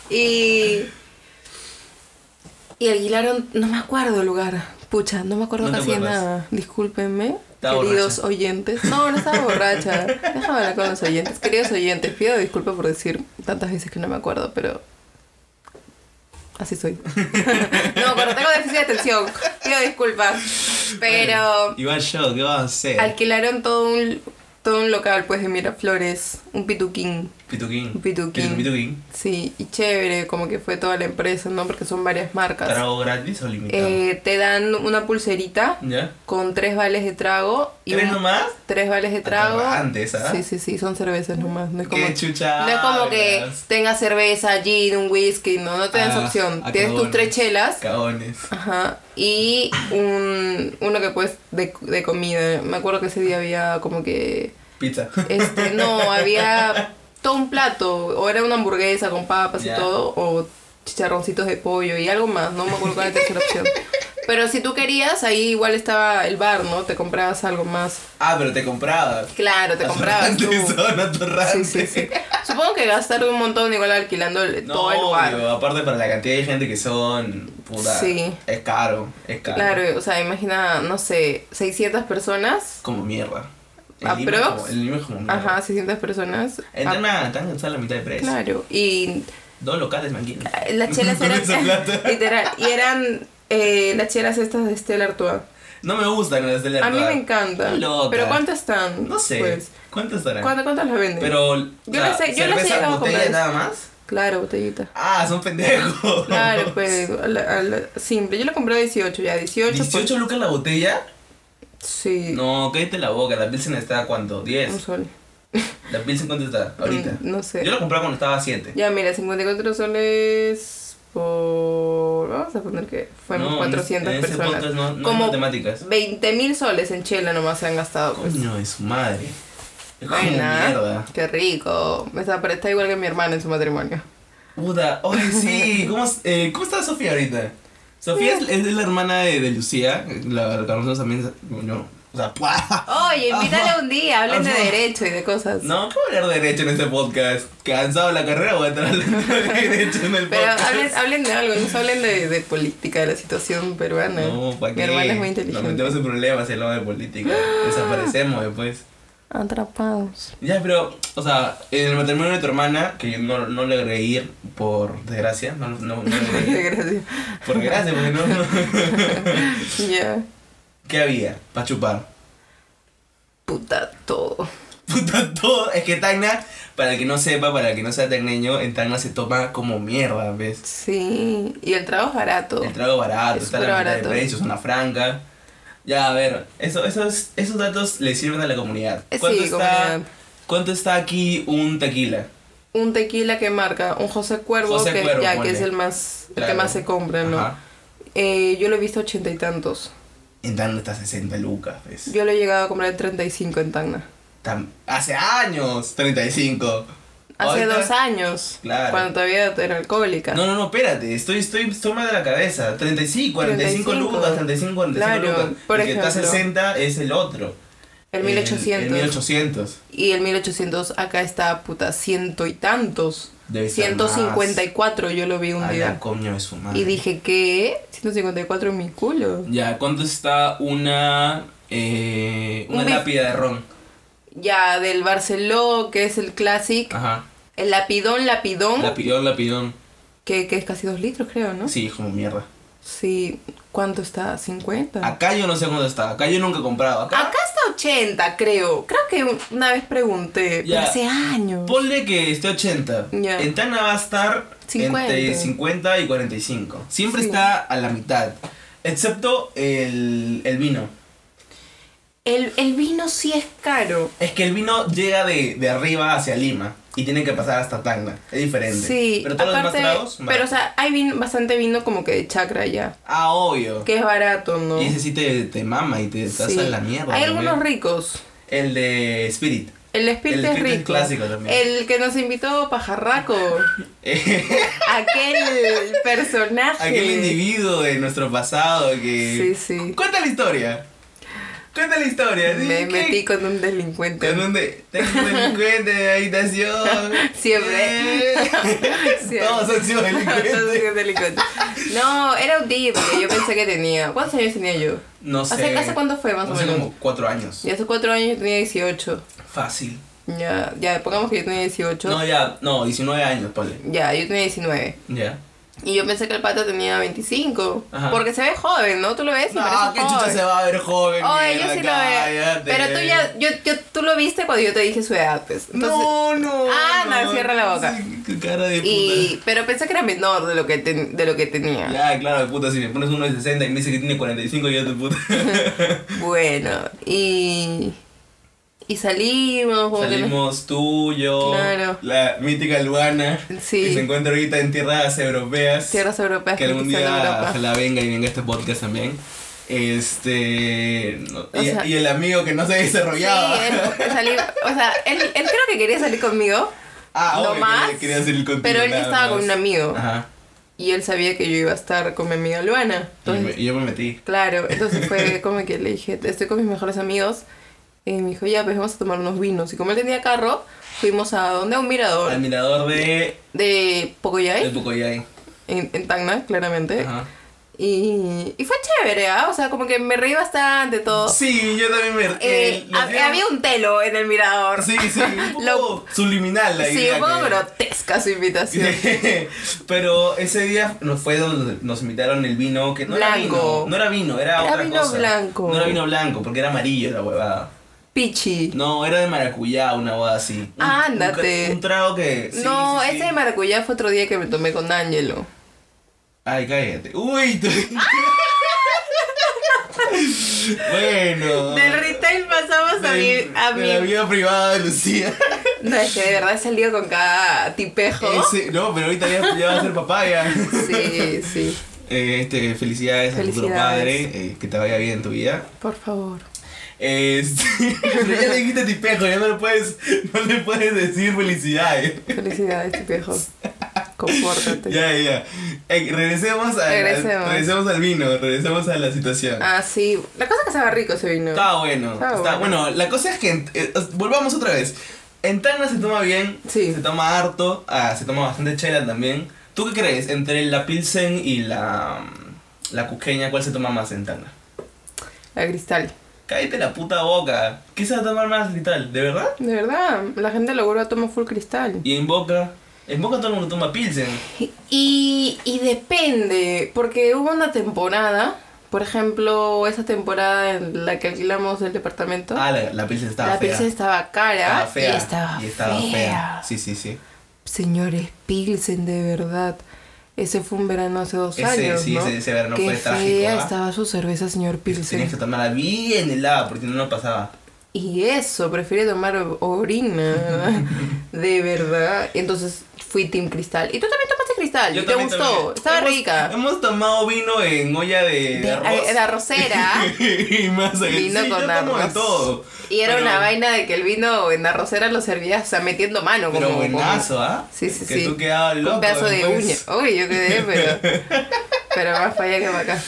Y. Y alquilaron, no me acuerdo el lugar. Pucha, no me acuerdo No casi de nada. Discúlpenme, Estaba queridos borracha. oyentes. No, no estaba borracha. Déjame hablar con los oyentes. Queridos oyentes, pido disculpas por decir tantas veces que no me acuerdo, pero. Así soy. no me acuerdo, tengo déficit de atención. Pido disculpas. Pero. Igual yo, ¿qué vas a hacer? Alquilaron todo un, todo un local, pues, de Miraflores. Un pituquín. Pituquín. Pituquín. Pituquín. Sí, y chévere, como que fue toda la empresa, ¿no? Porque son varias marcas. ¿Trago gratis o limitado? Eh, te dan una pulserita ¿Ya? con tres vales de trago. Y ¿Tres un- nomás? Tres vales de trago. Aterrantes, ¿ah? Sí, sí, sí, son cervezas nomás. No es como, Qué chucha no es como que tengas cerveza, gin, un whisky, no, no te dan esa Ah, opción. ah, Tienes tus tres chelas. Cagones. Ajá. Y un, uno que pues de, de comida. Me acuerdo que ese día había como que. Pizza. Este, no, había todo un plato. O era una hamburguesa con papas Ya. y todo. O chicharroncitos de pollo y algo más. No me acuerdo cuál era la tercera opción. Pero si tú querías, ahí igual estaba el bar, ¿no? Te comprabas algo más. Ah, pero te comprabas. Claro, te comprabas tú. Sí, sí, sí. Supongo que gastaron un montón igual alquilando el- No, todo el lugar. obvio, aparte para la cantidad de gente que son, puta, Sí. es caro, es caro. Claro, o sea, imagina, no sé, 600 personas. Como mierda. Aprox. En Lima es como. Ajá, 600 personas. En Ah, Tacna están a la mitad de precio. Claro, y Dos locales, manguinos. las chelas eran. literal, y eran eh, las chelas estas de Stella Artois. No me gustan las de la A mí me Artois. encantan. Loca. Pero ¿cuántas están? No sé. Pues, ¿Cuántas estarán? ¿cuántas, ¿Cuántas las venden? Pero, Yo las he- yo las he cerveza llegado a comprar. nada más. Claro, botellita. Ah, son pendejos. Claro, pues, a la- a la- simple. Yo la compré a 18 ya, 18. pues, 18 lucas la botella. Sí, No, cállate la boca. La Pilsen está a cuánto? un 10. sol. La Pilsen cuánto está ahorita. Mm, no sé. Yo la compraba cuando estaba a 7. Ya, mira, 54 soles por... Vamos a poner que fuimos No, 400 en ese personas. no, no Como matemáticas. 20 mil soles en chela nomás se han gastado. Pues. Coño de su madre. Es como mierda. Qué rico. Está, pero está igual que mi hermana en su matrimonio. Puta, oye, sí. ¿Cómo, eh, ¿Cómo está Sofía ahorita? Sofía es, es la hermana de, de Lucía. La, la conocemos también. Bueno, O sea, ¡pua! Oye, invítale un día, hablen de Ajá. derecho y de cosas. No, ¿cómo hablar de derecho en este podcast? ¿Cansado de la carrera voy a estar hablando de derecho en el Pero podcast? hablen, hablen de algo, no hablen de, de política, de la situación peruana. No, ¿para Mi qué? hermana es muy Nos inteligente. metemos en problemas si hablamos de política. Desaparecemos después. Atrapados. Ya, pero, o sea, en el matrimonio de tu hermana, que yo no, no le agregué ir por desgracia, no, no, no le agregué ir. Gracias. Por desgracia, porque no. Ya. ¿Qué había? Para chupar. Puta todo. Puta, todo. Es que Tacna, para el que no sepa, para el que no sea tecneño, en Tacna se toma como mierda, ¿ves? Sí. Y el trabajo es barato. El trago barato, Es está la mitad de barato. precio, zona franca. Ya, a ver, eso, esos, esos datos le sirven a la comunidad. Eh, ¿Cuánto, sí, está, comunidad. ¿Cuánto está aquí un tequila? Un tequila que marca un José Cuervo, José que Cuervo, ya que es el más el que más se compra, ¿no? Eh, yo lo he visto ochenta y tantos. En Tacna está 60 lucas, ¿ves? Yo lo he llegado a comprar en 35 en Tacna. Tam- Hace años, 35. Hace Ahorita- dos años. Claro. Cuando todavía era alcohólica. No, no, no, espérate, estoy, estoy, estoy mal de la cabeza. 35, 45 35. lucas, 35, 45 Claro, lucas. por el que está ejemplo. 60 es el otro. el 1800. El, 1800. Y el 1800 acá está puta ciento y tantos. Debe ser 154 yo lo vi un A la día. coño de su madre. Y dije, ¿qué? 154 en mi culo. Ya, ¿cuánto está una. Eh, una Un lápida de ron? Ya, del Barceló, que es el Classic. Ajá. El Lapidón, Lapidón. Lapidón, lapidón. que, que es casi 2 litros, creo, ¿no? Sí, como mierda. Sí. ¿Cuánto está? ¿50? Acá yo no sé cuánto está. Acá yo nunca he comprado. Acá. Acá está 80, creo. Creo que un- una vez pregunté, Ya. pero hace años. Ponle que esté 80. Ya. En Tacna va a estar 50. entre 50 y 45. Siempre Sí. está a la mitad. Excepto el, el vino. El, el vino sí es caro. Es que el vino llega de, de arriba hacia Lima y tiene que pasar hasta Tacna. Es diferente. Sí, Pero todos aparte, los demás tragos. pero o sea, hay vin- bastante vino como que de chacra ya, Ah, obvio. que es barato, ¿no? Y ese sí te, te mama y te estás Sí. en la mierda. Hay ¿no? algunos ricos. El de Spirit. El Spirit El es Spirit es rico. clásico también. El que nos invitó Pajarraco. Aquel personaje. Aquel individuo de nuestro pasado que. Sí, sí. Cuenta la historia. Cuenta la historia. Me ¿Qué- metí con un delincuente. Tengo un delincuente de habitación. Siempre. Siempre. Todos han sido Todos delincuentes. No, era un tipo que yo pensé que tenía. ¿Cuántos años tenía yo? No sé. ¿Hace, ¿hace cuánto fue más o Hace menos? como cuatro años. Y hace cuatro años yo tenía 18. Fácil. Ya, ya, pongamos que yo tenía 18. No, ya, no, 19 años, ponle. Ya, yo tenía 19. Ya. Y yo pensé que el pata tenía 25. Ajá. Porque se ve joven, ¿no? Tú lo ves y No, parece qué chucha se va a ver joven. Oye, yo sí lo veo. Pero tú ya, yo, yo, tú lo viste cuando yo te dije su edad, pues. Entonces, no, no. Ah, no, cierra la boca. Sí, qué cara de puta. y, pero pensé que era menor de lo que, ten- de lo que tenía. Ya, claro, de puta, si me pones uno de 60 y me dice que tiene 45, ya te puta. Bueno, y. Y salimos. como que Salimos tú, yo, Claro. la mítica Luana, Sí. que se encuentra ahorita en tierras europeas. Tierras europeas que algún que día ojalá venga y venga este podcast también. Este. no- y, sea- y el amigo que no se desarrollaba. Sí, él, o sea, él, él creo que quería salir conmigo, ah, no obvio, más, quería, quería salir contigo. pero él estaba con más. un amigo. Ajá. Y él sabía que yo iba a estar con mi amiga Luana. Y, me- Entonces, y yo me metí. claro, entonces fue como que le dije, estoy con mis mejores amigos. Y me dijo, ya, pues vamos a tomar unos vinos. Y como él tenía carro, fuimos a donde? A un mirador. Al mirador de. De de Pocoyay, Pocoyay. en, en Tacna, claramente. Ajá. Y, y fue chévere, ¿ah? O sea, como que me reí bastante todo. Sí, yo también me. Eh, eh, había un telo en el mirador. Sí, sí, un poco Lo- subliminal la Sí, idea. un poco que- grotesca su invitación. Pero ese día nos fue donde nos invitaron el vino que no era vino, no era vino, era, Era otra vino cosa. blanco. No era vino blanco, porque era amarillo la huevada. Pichi. No, era de maracuyá, una huevada así. Un- Ándate. Un, un trago que. sí, no, sí, sí. ese de maracuyá fue otro día que me tomé con Ángelo. Ay, cállate. Uy, tú- bueno. Del retail pasamos a mi... A de la mi... vida privada de Lucía. No, es que de verdad he salido con cada tipejo. Ese- no, pero ahorita ya, ya va a ser papá ya. Sí, sí. Eh, este, felicidades, futuro Felicidades. padre, eh, que te vaya bien en tu vida. Por favor. Este, pero ya le dijiste tipejo, ya no le puedes, no le puedes decir felicidades. Felicidades, tipejos. Compórtate. Ya, ya. Ey, regresemos, a, Regresemos. regresemos al vino, regresemos a la situación. Ah, sí. La cosa es que estaba rico ese vino. Está bueno. Está está- bueno. bueno. la cosa es que eh, volvamos otra vez. En Tacna se toma bien, Sí. se toma harto, ah, se toma bastante chela también. ¿Tú qué crees? Entre la Pilsen y la, la Cusqueña, ¿cuál se toma más en Tacna? La cristal. Cállate la puta boca. ¿Qué se va a tomar más y tal? ¿De verdad? De verdad, la gente lo vuelve a tomar full cristal. Y en Boca, en Boca todo el mundo toma Pilsen. Y, y depende, porque hubo una temporada, por ejemplo, esa temporada en la que alquilamos el departamento, Ah, la, la Pilsen estaba la fea. Pilsen estaba cara Estaba fea. y estaba, y estaba fea. fea. Sí, sí, sí. Señores, Pilsen, de verdad. Ese fue un verano hace dos Ese, años, sí, ¿no? ese- ese verano Qué fue fea trágico, ¿ah? estaba su cerveza, señor Tenías Pilsen. que tomarla bien helada porque no, no pasaba. Y eso, prefiere tomar orina, de verdad. Entonces fui Team Cristal. Y tú también tomaste Cristal. ¿Y te gustó? Estaba Hemos- rica. Hemos tomado vino en olla de, de De, arroz. de arrocera. y más Vino sí, con yo arroz. todo. Y era Pero- una vaina de que el vino en arrocera lo servías, o sea, metiendo mano. Pero como, buenazo, ¿ah? Sí, sí, que sí. tú quedabas loco. Un pedazo de uña. Uy, yo quedé, pero. pero más para allá que para acá.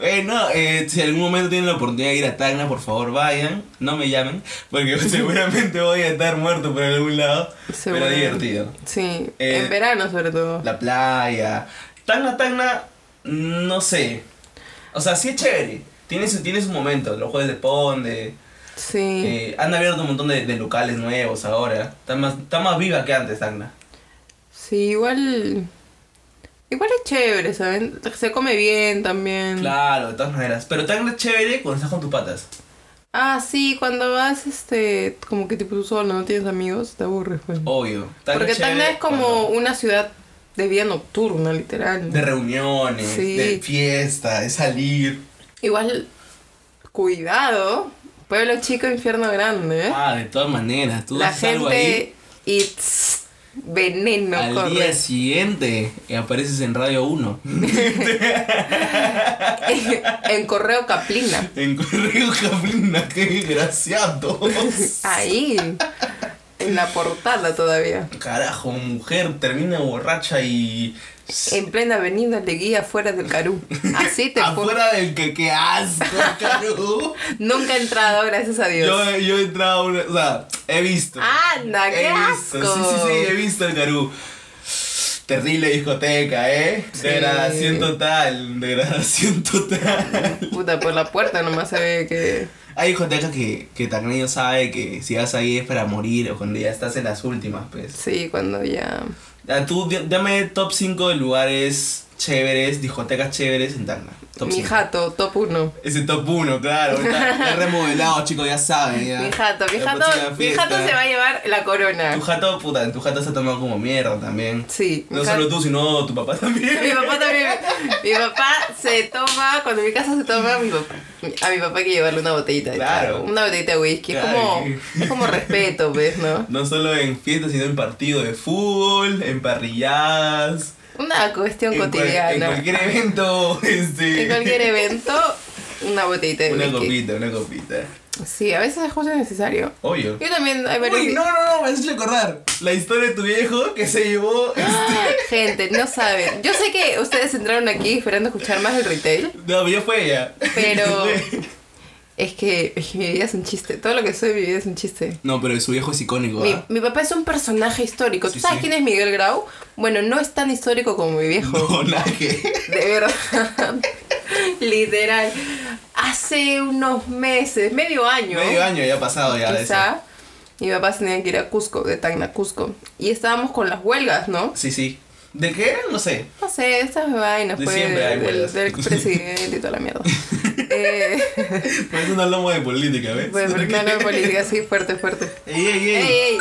Eh, no, eh, si algún momento tienen la oportunidad de ir a Tacna, por favor vayan. No me llamen, porque seguramente voy a estar muerto por algún lado. Seguro. Pero divertido. Sí, Eh, en verano sobre todo. La playa. Tacna, Tacna, no sé. O sea, sí es chévere. Tiene su, tiene su momento. Los jueves de Ponde. Sí. Eh, han abierto un montón de, de locales nuevos ahora. Está más, está más viva que antes, Tacna. Sí, igual. Igual es chévere, ¿saben? Se come bien también. Claro, de todas maneras. Pero Tacna es chévere cuando estás con tus patas. Ah, sí, cuando vas, este, como que tipo tú solo, no tienes amigos, te aburres, pues. Obvio. Porque Tacna es como cuando- una ciudad de vida nocturna, literal. De reuniones, Sí. de fiesta, de salir. Igual, cuidado. Pueblo chico, infierno grande, ¿eh? Ah, de todas maneras. Tú La haces algo ahí. gente tss, veneno al corre. día siguiente eh, apareces en Radio 1. en correo Caplina. en Correo Caplina, qué desgraciado. Ahí. En la portada todavía. Carajo, mujer termina borracha y. En plena avenida Leguía, fuera del Carú. Así te fue. Afuera del que, qué asco, Caru. Nunca he entrado, gracias a Dios. Yo, yo he entrado. O sea, he visto. Anda, qué he visto. asco. Sí, sí, sí, he visto el Carú. Terrible discoteca, ¿eh? Sí. Degradación total, degradación total. Puta, por la puerta nomás se ve que. Hay discotecas que, que también sabe que si vas ahí es para morir o cuando ya estás en las últimas, pues. Sí, cuando ya. Ah, Tú, dame top 5 de lugares chéveres, discotecas chéveres en Tacna. Top Mi jato, top 1. Ese top 1, claro. Está, está remodelado, chicos, ya saben. Ya. Mi jato, mi jato, mi jato se va a llevar la corona. Tu jato, puta, tu jato se ha tomado como mierda también. Sí. No solo tú, sino tu papá también. Mi papá también. Mi papá se toma, cuando en mi casa se toma, mi papá- a mi papá hay que llevarle una botellita de Claro. trago, Una botellita de whisky. Es Claro. como, es como respeto, ¿ves? ¿No? No solo en fiestas, sino en partidos de fútbol, en parrilladas. Una cuestión en, cual- cotidiana. en cualquier evento. Este, En cualquier evento, una botellita de Una whisky. copita, una copita. Sí, a veces es justo necesario. Obvio. Yo también hay varios. Uy, no, no, no, me has hecho acordar. La historia de tu viejo que se llevó. Gente, no saben. Yo sé que ustedes entraron aquí esperando escuchar más del retail, No, ya fue ella. pero es que, es que mi vida es un chiste. Todo lo que soy, mi vida es un chiste. No, pero su viejo es icónico. Mi, ¿ah? mi papá es un personaje histórico. ¿Tú Sí, sabes sí. quién es Miguel Grau? Bueno, no es tan histórico como mi viejo. No, nada que. De verdad. Literal. Hace unos meses, medio año. Medio año ya ha pasado ya de eso. Quizá. Mi papá tenía que ir a Cusco, de Tacna Cusco. Y estábamos con las huelgas, ¿no? Sí, sí. ¿De qué eran? No sé. No sé, estas vainas, De pues, siempre hay del, huelgas. del expresidente y toda la mierda. Eh, Por eso no hablamos de política, ¿ves? pero no, no, política, sí, fuerte, fuerte. ey, ey, ¡Ey, ey. ey!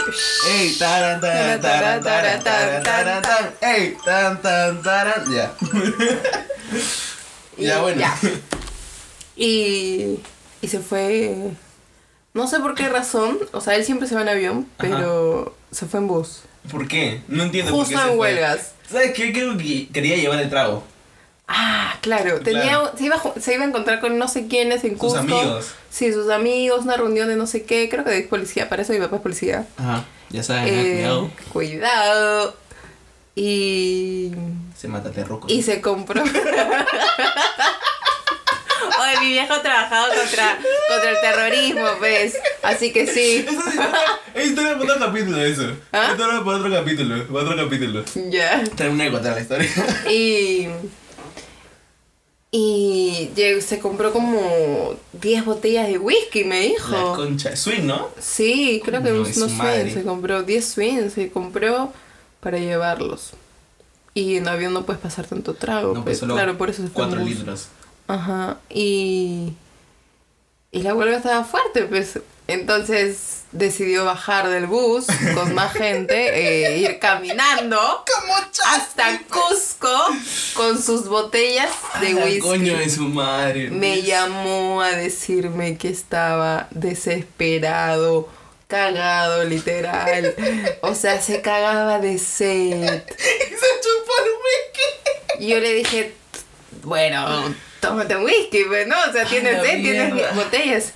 Ey, taran, taran, taran, taran, taran, taran, taran. Ey, tan, tan, taran. Ya. Ya, bueno. ya. Y, y se fue. No sé por qué razón. O sea, él siempre se va en avión, pero se fue en bus. ¿Por qué? No entiendo por Justo qué se en huelgas. ¿Sabes qué? Creo que quería llevar el trago. Ah, claro. Tenía, Claro. Se, iba, a se iba a encontrar con no sé quiénes en Sus Cusco. amigos. Sí, sus amigos, una reunión de no sé qué. Creo que es policía. Para eso mi papá es policía. Ajá, ya sabes, Eh, cuidado. cuidado. Y. Se mata terruco. Y se compró. Oye, mi viejo trabajaba contra, contra el terrorismo, ¿ves? Así que sí. Es historia para otro capítulo eso. ¿Ah? Historia para otro capítulo. Para otro capítulo. Ya. Termina de contar la historia. Y. Y se compró como 10 botellas de whisky, me La dijo. concha. Swing, ¿no? Sí, creo que No, su swings. madre. Se compró 10 swings, se compró para llevarlos. Y en avión no puedes pasar tanto trago. No, pues, pues solo claro, por eso se fue en 4 bus. litros. Ajá. Y. Y la huelga estaba fuerte, pues. Entonces decidió bajar del bus con más gente, e ir caminando hasta Cusco con sus botellas de whisky. coño de su madre. Me llamó a decirme que estaba desesperado, cagado literal. O sea, se cagaba de sed. Y se chupó el whisky. Y yo le dije, bueno, tómate un whisky, pues, ¿no? O sea, tienes sed, tienes botellas.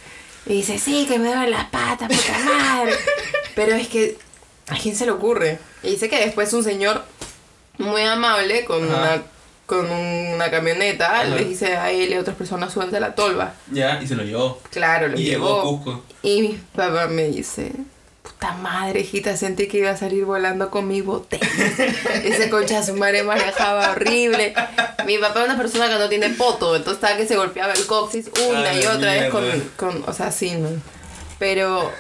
Y dice, sí, que me duelen las patas, puta madre. Pero es que, ¿a quién se le ocurre? Y dice que después un señor muy amable con Ajá. una con una camioneta Ajá. le dice a él y a otras personas suban de la tolva. Ya, y se lo llevó. Claro, lo Y llegó a llevó. Cusco. Y mi papá me dice, puta madre, hijita, sentí que iba a salir volando con mi botella. Ese concha de su madre manejaba horrible. Mi papá es una persona que no tiene poto, entonces estaba que se golpeaba el coxis una Ah, y otra vez con, con, o sea, sí, ¿no? Pero,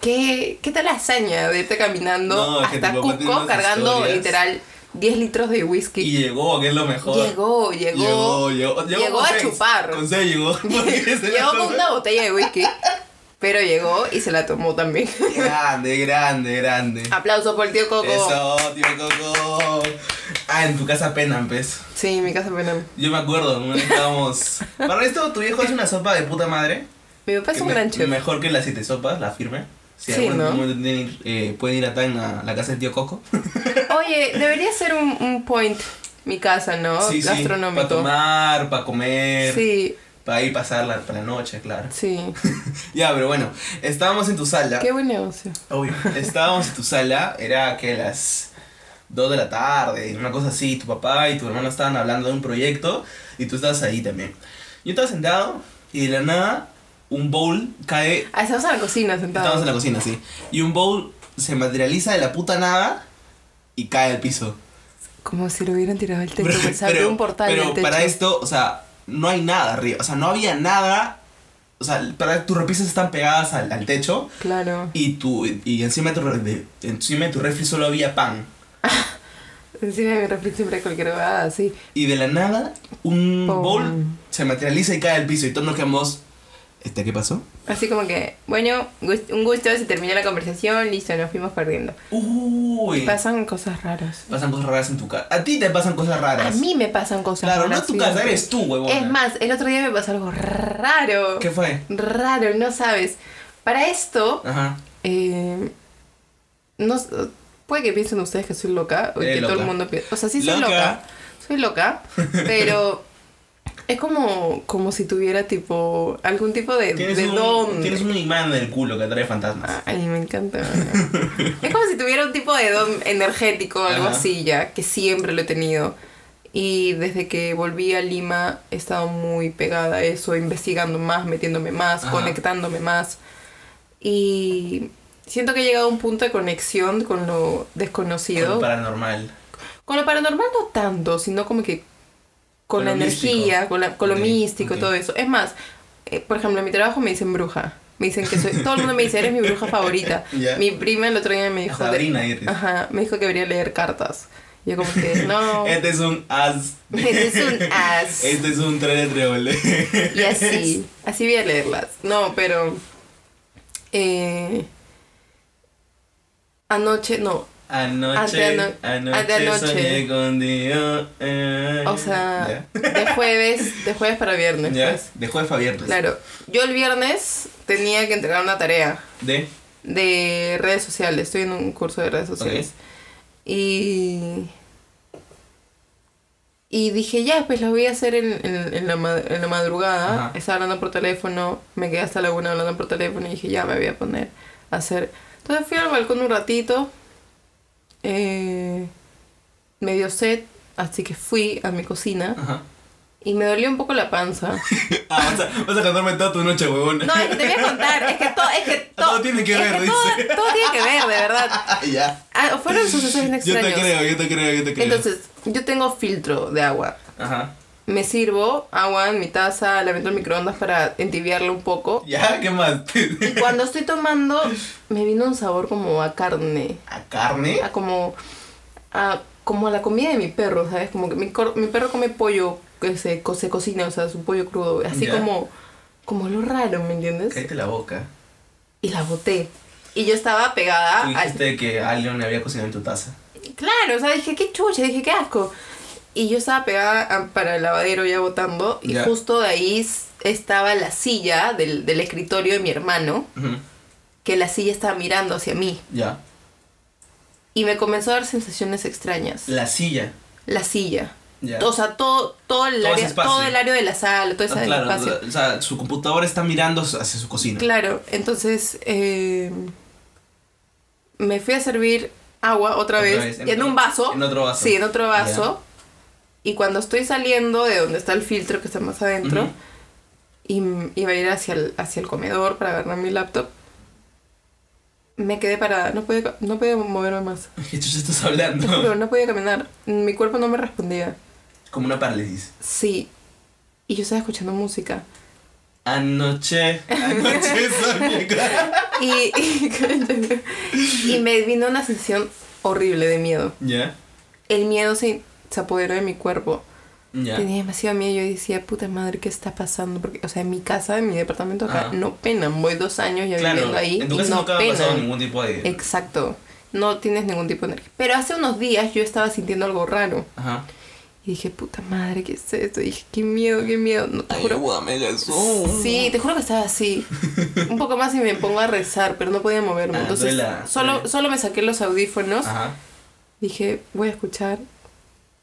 ¿qué, qué tal la hazaña de irte caminando No, hasta Cusco cargando historias. literal 10 litros de whisky? Y llegó, que es lo mejor. Llegó, llegó. Llegó, llegó. Llegó con a seis. chupar. Con seis llegó. Con una botella de whisky, pero llegó y se la tomó también. Grande, grande, grande. Aplauso por el tío Coco. Eso, tío Coco. Ah, en tu casa penan, pues. Sí, en mi casa pena. Yo me acuerdo, estábamos. Para esto, tu viejo hace una sopa de puta madre. Mi papá es un me- gran chef. Mejor que las siete sopas, la firme. Si Sí, algún ¿no? momento tienen eh, pueden ir a Tan a la casa del tío Coco. Oye, debería ser un, un point mi casa, ¿no? sí, sí. Gastronómico. Para tomar, para comer. Sí, Para ir pasar la, para la noche, claro. sí. ya, pero bueno, estábamos en tu sala. Qué buen negocio. Obvio. Estábamos en tu sala, era que las 2 de la tarde, una cosa así, tu papá y tu hermano estaban hablando de un proyecto y tú estabas ahí también. Yo estaba sentado y de la nada un bowl cae, Ah, estamos en la cocina sentados. estábamos en la cocina, sí, y un bowl se materializa de la puta nada y cae al piso. Como si lo hubieran tirado al techo. Pero, un portal pero para esto, o sea, no hay nada arriba, o sea, no había nada, o sea, para, tus repisas están pegadas al, al techo Claro. y, tu, y encima, de tu, de- encima de tu refri solo había pan. Encima de mi refri siempre hay cualquier huevada, así. Y de la nada, un Pum. bowl se materializa y cae al piso. Y todos nos quedamos. ¿Este qué pasó? Así como que, bueno, un gusto, se terminó la conversación, listo, nos fuimos perdiendo. Uy. Pasan cosas raras. Pasan cosas raras en tu casa. A ti te pasan cosas A raras. mí me pasan cosas Claro, no raras. es tu casa, eres tú, huevón. Es más, el otro día me pasó algo raro. ¿Qué fue? Raro, no sabes. Para esto, Ajá. eh, no, puede que piensen ustedes que soy loca, o que todo el mundo piensa. O sea, sí soy Loca. loca. Soy loca, pero es como, como si tuviera tipo algún tipo de, Tienes de un, don. tienes un imán en el culo que atrae fantasmas. Ay, me encanta. es como si tuviera un tipo de don energético, algo Ajá. así ya, que siempre lo he tenido. Y desde que volví a Lima he estado muy pegada a eso, investigando más, metiéndome más, Ajá. conectándome más. Y siento que he llegado a un punto de conexión con lo Con desconocido. lo paranormal. Con lo paranormal no tanto, sino como que con, Con la energía, con, la- con lo místico, todo eso. Es más, eh, por ejemplo, en mi trabajo me dicen bruja. Me dicen que soy. Todo el mundo me dice, eres mi bruja favorita. Mi prima el otro día me dijo. Sabrina ajá, me dijo que debería leer cartas. Yo, como que, no. Este es un as. Este es un as. Este es un tres de. Y así, así voy a leerlas. No, pero. Eh, anoche, no. Anoche, anoche, anteanoche. soñé contigo. eh. O sea, Ya. de jueves, de jueves para viernes. Ya, pues. de jueves a viernes. Claro. Yo el viernes tenía que entregar una tarea De. de redes sociales. Estoy en un curso de redes sociales. Y. Y dije, ya, pues lo voy a hacer en, en- en la, en la madrugada. Ajá. Estaba hablando por teléfono, me quedé hasta la una hablando por teléfono y dije, ya me voy a poner a hacer. Entonces fui al balcón un ratito. Eh, me dio sed, así que fui a mi cocina Ajá. y me dolió un poco la panza. Ah, vas a, vas a cantarme toda tu noche, huevona. No, es que te voy a contar, es que todo, es que todo, Todo tiene que ver, dice. todo tiene que ver, de verdad. Ah, ya. Ah, fueron sucesos bien Yo te creo, yo te creo, yo te creo. Entonces, yo tengo filtro de agua. Ajá. Me sirvo agua en mi taza, la meto al microondas para entibiarla un poco. Ya, ¿qué más? Y cuando estoy tomando, me vino un sabor como a carne. ¿A carne? A como a, como a la comida de mi perro, ¿sabes? Como que mi, cor- mi perro come pollo que se, co- se cocina, o sea, su pollo crudo. Así Ya. como, como lo raro, ¿me entiendes? Cállate la boca. Y la boté. Y yo estaba pegada Tú al, dijiste que alguien le había cocinado en tu taza. Claro, o sea, dije, qué chucha, dije, qué asco. Y yo estaba pegada a- para el lavadero ya botando y justo de ahí estaba la silla del, del escritorio de mi hermano, que la silla estaba mirando hacia mí. Ya. Y me comenzó a dar sensaciones extrañas. La silla. La silla. Ya. O sea, todo, todo, el Todo área, todo el área de la sala, todo ese Ah, claro, espacio. o sea, su computadora está mirando hacia su cocina. Claro, entonces eh, me fui a servir agua otra, Otra vez, vez, en y en otro- un vaso. en otro vaso. Sí, en otro vaso. Y cuando estoy saliendo de donde está el filtro que está más adentro, Ujú. y iba a ir hacia el, hacia el comedor para agarrar mi laptop, me quedé parada, no podía, no podía moverme más. ¿Qué chucha estás hablando? no podía caminar, mi cuerpo no me respondía. Como una parálisis. Sí, y yo estaba escuchando música. Anoche, anoche soñé con- Y, y, y me vino una sensación horrible de miedo. ¿Ya? El miedo se, se apoderó de mi cuerpo. ¿Ya? Tenía demasiado miedo. Yo decía, puta madre, ¿qué está pasando? Porque, o sea, en mi casa, en mi departamento acá, Ajá. no penan. Voy dos años ya Claro, viviendo ahí en tu y casa no nunca ha penan. ningún tipo de... Exacto. No tienes ningún tipo de energía. Pero hace unos días yo estaba sintiendo algo raro. Ajá. Y dije, puta madre, ¿qué es esto? Y dije, qué miedo, qué miedo. No, te juro. Ayúdame, Jesús. Sí, te juro que estaba así. Un poco más y me pongo a rezar, pero no podía moverme. Ah, Entonces, duela, solo, duele. solo me saqué los audífonos. Ajá. Dije, voy a escuchar.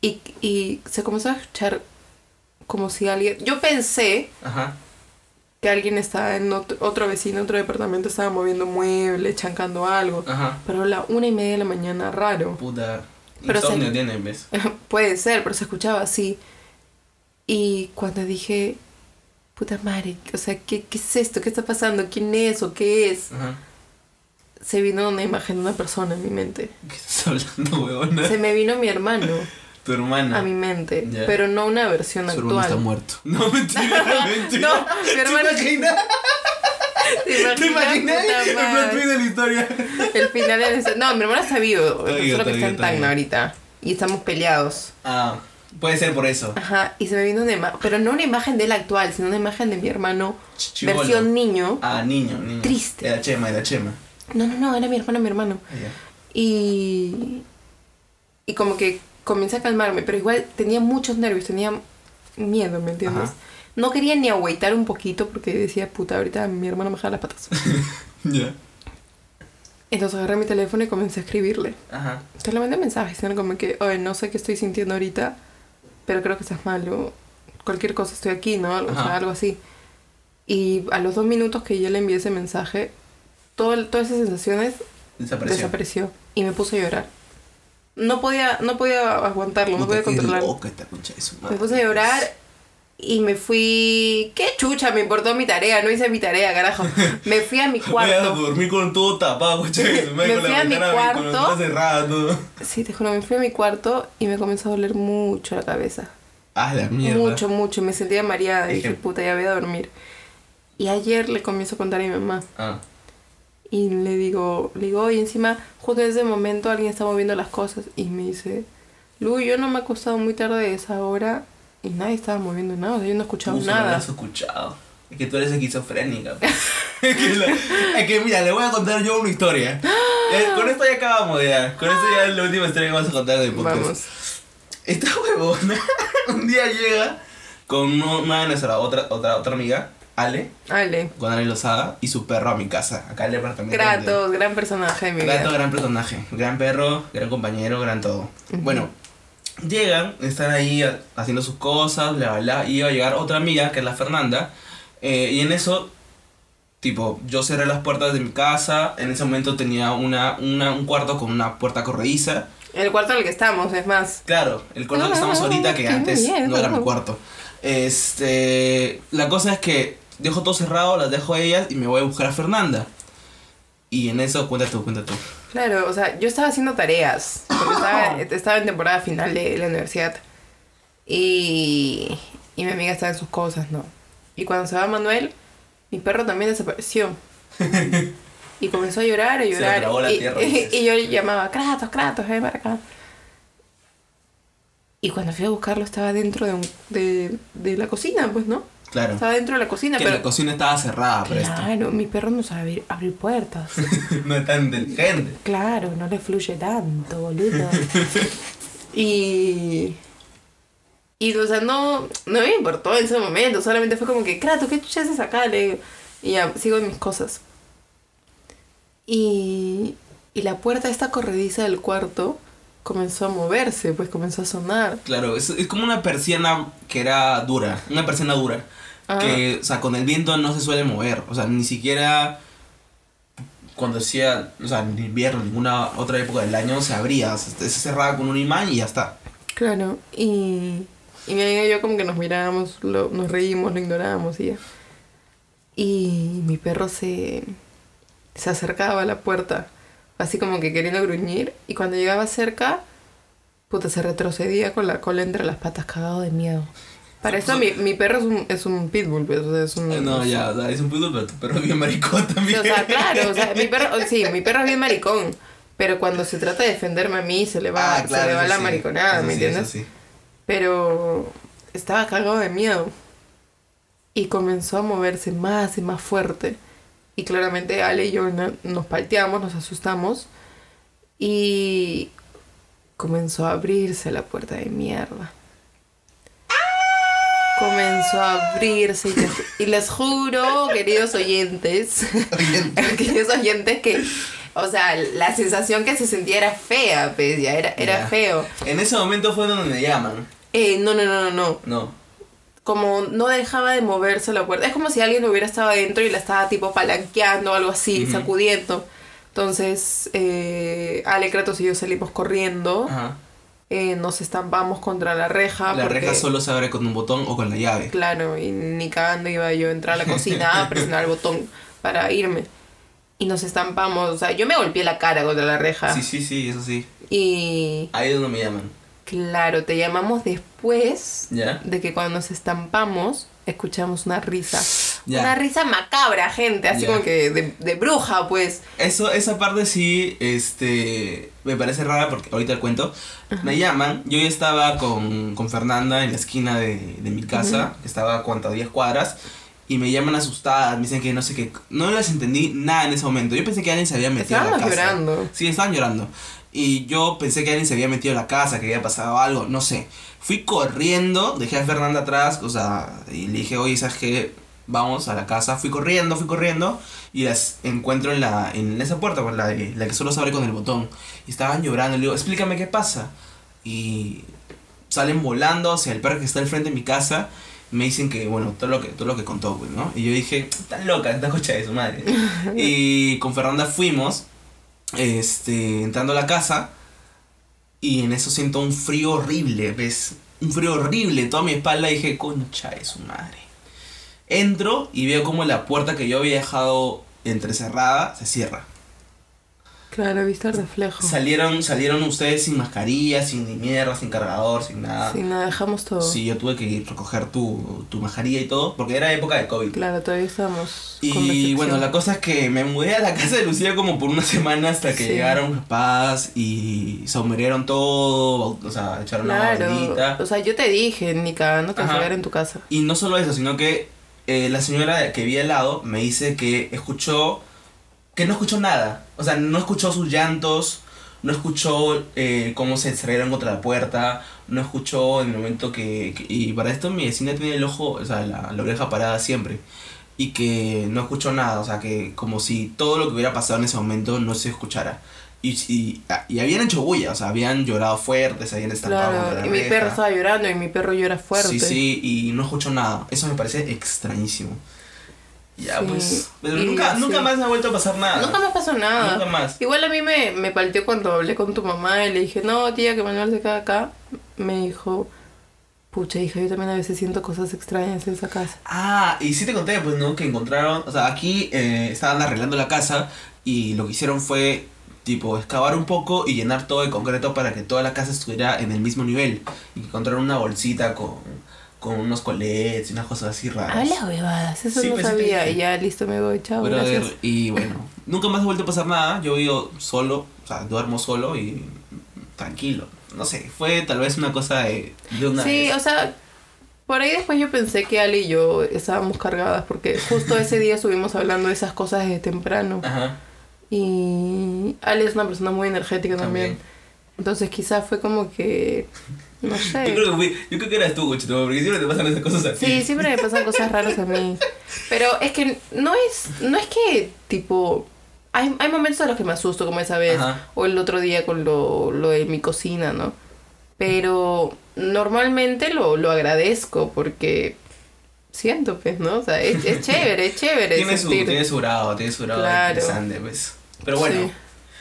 Y, y se comenzó a escuchar como si alguien... Yo pensé Ajá. que alguien estaba en otro, otro vecino, otro departamento, estaba moviendo muebles, chancando algo. Ajá. Pero a la una y media de la mañana, raro. Puta. Pero se- tiene, ¿ves? Puede ser, pero se escuchaba así. Y cuando dije, puta madre, o sea, ¿qué, ¿qué es esto? ¿Qué está pasando? ¿Quién es o qué es? Ajá. Se vino una imagen de una persona en mi mente. ¿Qué estás hablando, huevona? Se me vino mi hermano Tu hermana. a mi mente, pero no una versión Su hermano está actual. muerto. No, mentira, mentira. No, mi hermano- ¿Te imaginas? ¿Te ¿Te imaginas? El plot twist de la historia. El final No, mi hermano está vivo, solo está que está en. Tacna ahorita. Y estamos peleados. Ah, puede ser por eso. Ajá, y se me vino una imagen, pero no una imagen de él actual, sino una imagen de mi hermano, Chibolo. versión niño. Ah, niño, niño. Triste. Era Chema, era Chema. No, no, no, era mi hermano, mi hermano. Ah. Y. Y como que comencé a calmarme, pero igual tenía muchos nervios, tenía miedo, ¿me entiendes? Ajá. No quería ni agüitar un poquito porque decía, puta, ahorita mi hermano me jala las patas. Ya. Entonces agarré mi teléfono y comencé a escribirle. Ajá. Te le mandé mensajes, era como que, oye, no sé qué estoy sintiendo ahorita, pero creo que estás mal o cualquier cosa estoy aquí, ¿no? O sea, algo así. Y a los dos minutos que yo le envié ese mensaje, todo todas esas sensaciones Desapareció. desapareció y me puse a llorar. No podía, no podía aguantarlo, no podía controlarlo. loca esta concha de su madre. Me puse a llorar y me fui... ¿Qué chucha? Me importó mi tarea, no hice mi tarea, carajo. Me fui a mi Voy a cuarto. dormir con todo tapado, concha de su madre, Me fui la a mi cuarto. cerrada, todo. Sí, te juro, me fui a mi cuarto y me comenzó a doler mucho la cabeza. Ah, la mierda. Mucho, mucho. Me sentía mareada y dije, puta, ya voy a dormir. Y ayer le comienzo a contar a mi mamá. Ah, Y le digo, le digo, oye, encima, justo en ese momento alguien está moviendo las cosas. Y me dice, Lu, yo no me he acostado muy tarde de esa hora y nadie estaba moviendo nada. O sea, yo no lo nada. has escuchado. Es que tú eres esquizofrénica. pues. es, que la- es que mira, le voy a contar yo una historia. Eh, con esto ya acabamos ya. Con esto ya es la última historia que vamos a contar del podcast. Vamos. Esta huevona un día llega con una de nuestra otra, otra, otra amiga, Ale, Ale. con Ale Lozada, y su perro a mi casa, acá en el departamento. Grato, gran personaje mi Grato, gran personaje, gran perro, gran compañero, gran todo. Bueno, llegan, están ahí ha- haciendo sus cosas, bla, bla, bla, y iba a llegar otra amiga, que es la Fernanda, eh, y en eso, tipo, yo cerré las puertas de mi casa, en ese momento tenía una, una, un cuarto con una puerta corrediza, El cuarto en el que estamos, es más. Claro, el cuarto que Ah, estamos ahorita, que antes no era mi cuarto. Este. La cosa es que dejo todo cerrado, las dejo a ellas y me voy a buscar a Fernanda. Y en eso, cuenta tú, cuenta tú. Claro, o sea, yo estaba haciendo tareas. Porque estaba, estaba en temporada final de la universidad. Y, y mi amiga estaba en sus cosas, ¿no? Y cuando se va Manuel, mi perro también desapareció. Y comenzó a llorar, a llorar. la y, tierra, y yo llamaba, Kratos, Kratos, ven para acá. Y cuando fui a buscarlo estaba dentro de, un- de, de la cocina, pues, ¿no? Claro. Estaba dentro de la cocina, Que pero... la cocina estaba cerrada Claro, mi perro no sabe abrir, abrir puertas. no es tan inteligente. Claro, no le fluye tanto, boludo. y. Y, o sea, no, no me importó en ese momento, solamente fue como que, Kratos, ¿qué chucha haces acá? Le digo. Y ya, sigo mis cosas. Y. Y la puerta esta corrediza del cuarto comenzó a moverse, pues comenzó a sonar. Claro, es, es como una persiana que era dura, una persiana dura. Ah. Que, o sea, con el viento no se suele mover. O sea, ni siquiera cuando decía, o sea, en invierno, ninguna otra época del año se abría. Se cerraba con un imán y ya está. Claro, y, y mi amiga y yo como que nos mirábamos, lo- nos reímos, lo ignorábamos y ya. Y mi perro se, se acercaba a la puerta, así como que queriendo gruñir, y cuando llegaba cerca, puta, se retrocedía con la cola entre las patas cagado de miedo. Para eso mi, mi perro es un, es un pitbull, pues, o sea, es un... Eh, No, ya, o sea, es un puto, pero tu perro es bien maricón también. o sea, claro, o sea, mi perro, sí, mi perro es bien maricón, pero cuando se trata de defenderme a mí, se le va, Ah, claro, se le va la mariconada, ¿me sí, entiendes? sí. Pero estaba cagado de miedo. Y comenzó a moverse más y más fuerte. Y claramente Ale y yo no- nos palteamos, nos asustamos. Y comenzó a abrirse la puerta de mierda. Comenzó a abrirse y, te ju- y les juro, queridos oyentes, queridos oyentes, que, o sea, la sensación que se sentía era fea, pues, ya era, era feo. En ese momento fue donde me llaman. Eh, no, no, no, no, no. No. Como no dejaba de moverse la puerta. Es como si alguien hubiera estado adentro y la estaba tipo palanqueando o algo así, sacudiendo. Entonces, eh, Ale, Kratos y yo salimos corriendo. Ajá. Eh, nos estampamos contra la reja. La porque, reja solo se abre con un botón o con la llave. Claro, y ni cagando iba yo a entrar a la cocina a presionar el botón para irme. Y nos estampamos. O sea, yo me golpeé la cara contra la reja. Sí, sí, sí, eso sí. Y Ahí es donde me llaman. Claro, te llamamos después de que cuando nos estampamos escuchamos una risa. Una risa macabra, gente, así como que de, de bruja, pues. Eso, esa parte sí, este, me parece rara porque ahorita el cuento. Me llaman, yo ya estaba con, con Fernanda en la esquina de, de mi casa, que estaba a cuánto, 10 cuadras, y me llaman asustadas, me dicen que no sé qué, no les entendí nada en ese momento. Yo pensé que alguien se había metido a casa. llorando. Sí, estaban llorando. Y yo pensé que alguien se había metido a la casa, que había pasado algo, no sé. Fui corriendo, dejé a Fernanda atrás, o sea, y le dije, oye, ¿sabes qué? Vamos a la casa. Fui corriendo, fui corriendo, y las encuentro en, la, en esa puerta, con la, la que solo se abre con el botón. Y estaban llorando, le digo, explícame qué pasa. Y salen volando hacia el perro que está al frente de mi casa. Me dicen que, bueno, todo lo que, todo lo que contó, pues, ¿no? Y yo dije, está loca, esta cocha de su madre. y con Fernanda fuimos, este, entrando a la casa, y en eso siento un frío horrible, ¿ves? Un frío horrible toda mi espalda, y dije, concha de su madre. Entro y veo como la puerta que yo había dejado entrecerrada se cierra. Claro, viste el reflejo. Salieron, salieron ustedes sin mascarilla, sin ni mierda, sin cargador, sin nada. Sí, nada, dejamos todo. Sí, yo tuve que ir recoger tu, tu mascarilla y todo, porque era época de COVID. Claro, todavía estamos. con Y bueno, la cosa es que me mudé a la casa de Lucía como por una semana hasta que Sí. llegaron mis papás y sombrearon todo, o sea, echaron Claro. bendita. O sea, yo te dije, ni cagando te llegar en tu casa. Y no solo eso, sino que eh, la señora que vi al lado me dice que escuchó, que no escuchó nada. O sea, no escuchó sus llantos, no escuchó eh, cómo se estrellaron contra la puerta, no escuchó en el momento que, que- Y para esto mi vecina tiene el ojo, o sea, la, la oreja parada siempre. Y que no escuchó nada, o sea, que como si todo lo que hubiera pasado en ese momento no se escuchara. Y, y, y habían hecho bulla, o sea, habían llorado fuerte, se habían estampado contra la y mi perro estaba llorando y mi perro llora fuerte. Sí, sí, y no escucho nada. Eso me parece extrañísimo. Ya, Sí. pues. Pero Y nunca, nunca más me ha vuelto a pasar nada. Nunca me pasó nada. Nunca más. Igual a mí me, me palteó cuando hablé con tu mamá y le dije, no, tía, que Manuel se queda acá. Me dijo, pucha, hija, yo también a veces siento cosas extrañas en esa casa. Ah, y sí te conté, pues, ¿no? Que encontraron, o sea, aquí eh, estaban arreglando la casa y lo que hicieron fue, tipo, excavar un poco y llenar todo de concreto para que toda la casa estuviera en el mismo nivel. Y encontraron una bolsita con, con unos colets y unas cosas así raras. Habla huevadas, eso Sí, no sabía. Y ya, listo, me voy, chao, Brother, gracias. y bueno, nunca más ha vuelto a pasar nada. Yo vivo solo, o sea, duermo solo y tranquilo. No sé, fue tal vez una cosa de, de una Sí, vez. o sea, por ahí después yo pensé que Ali y yo estábamos cargadas porque justo ese día estuvimos hablando de esas cosas desde temprano. Ajá. Y Ali es una persona muy energética también. También. Entonces quizás fue como que, no Yo sé. creo que fui, yo creo que eras tú, Cochito, porque siempre te pasan esas cosas así. Sí, siempre me pasan cosas raras a mí. Pero es que no es, no es que tipo... Hay, hay momentos en los que me asusto, como esa vez, Ajá. o el otro día con lo, lo de mi cocina, ¿no? Pero normalmente lo, lo agradezco porque siento, pues, ¿no? O sea, es, es chévere, es chévere Tiene su, sentir. tiene su grado, tiene su grado Claro. interesante, pues. Pero bueno, Sí.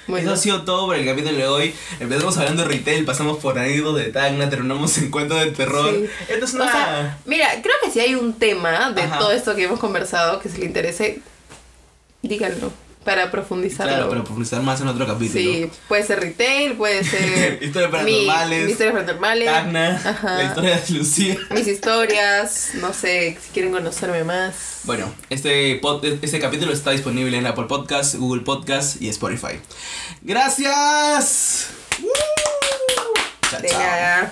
Bueno, eso ha sido todo por el capítulo de hoy. Empezamos hablando de retail, pasamos por anécdotas de Tacna, terminamos en cuentos de terror. Sí. Esto es o una... sea, mira, creo que si hay un tema de Ajá. todo esto que hemos conversado que se le interese, díganlo para profundizar. Claro, para profundizar más en otro capítulo. Sí, puede ser retail, puede ser. historias paranormales. Historias paranormales. Ana, la historia de Lucía. Mis historias, no sé, si quieren conocerme más. Bueno, este, pod, este capítulo está disponible en Apple Podcast, Google Podcast y Spotify. ¡Gracias! Chao, chao.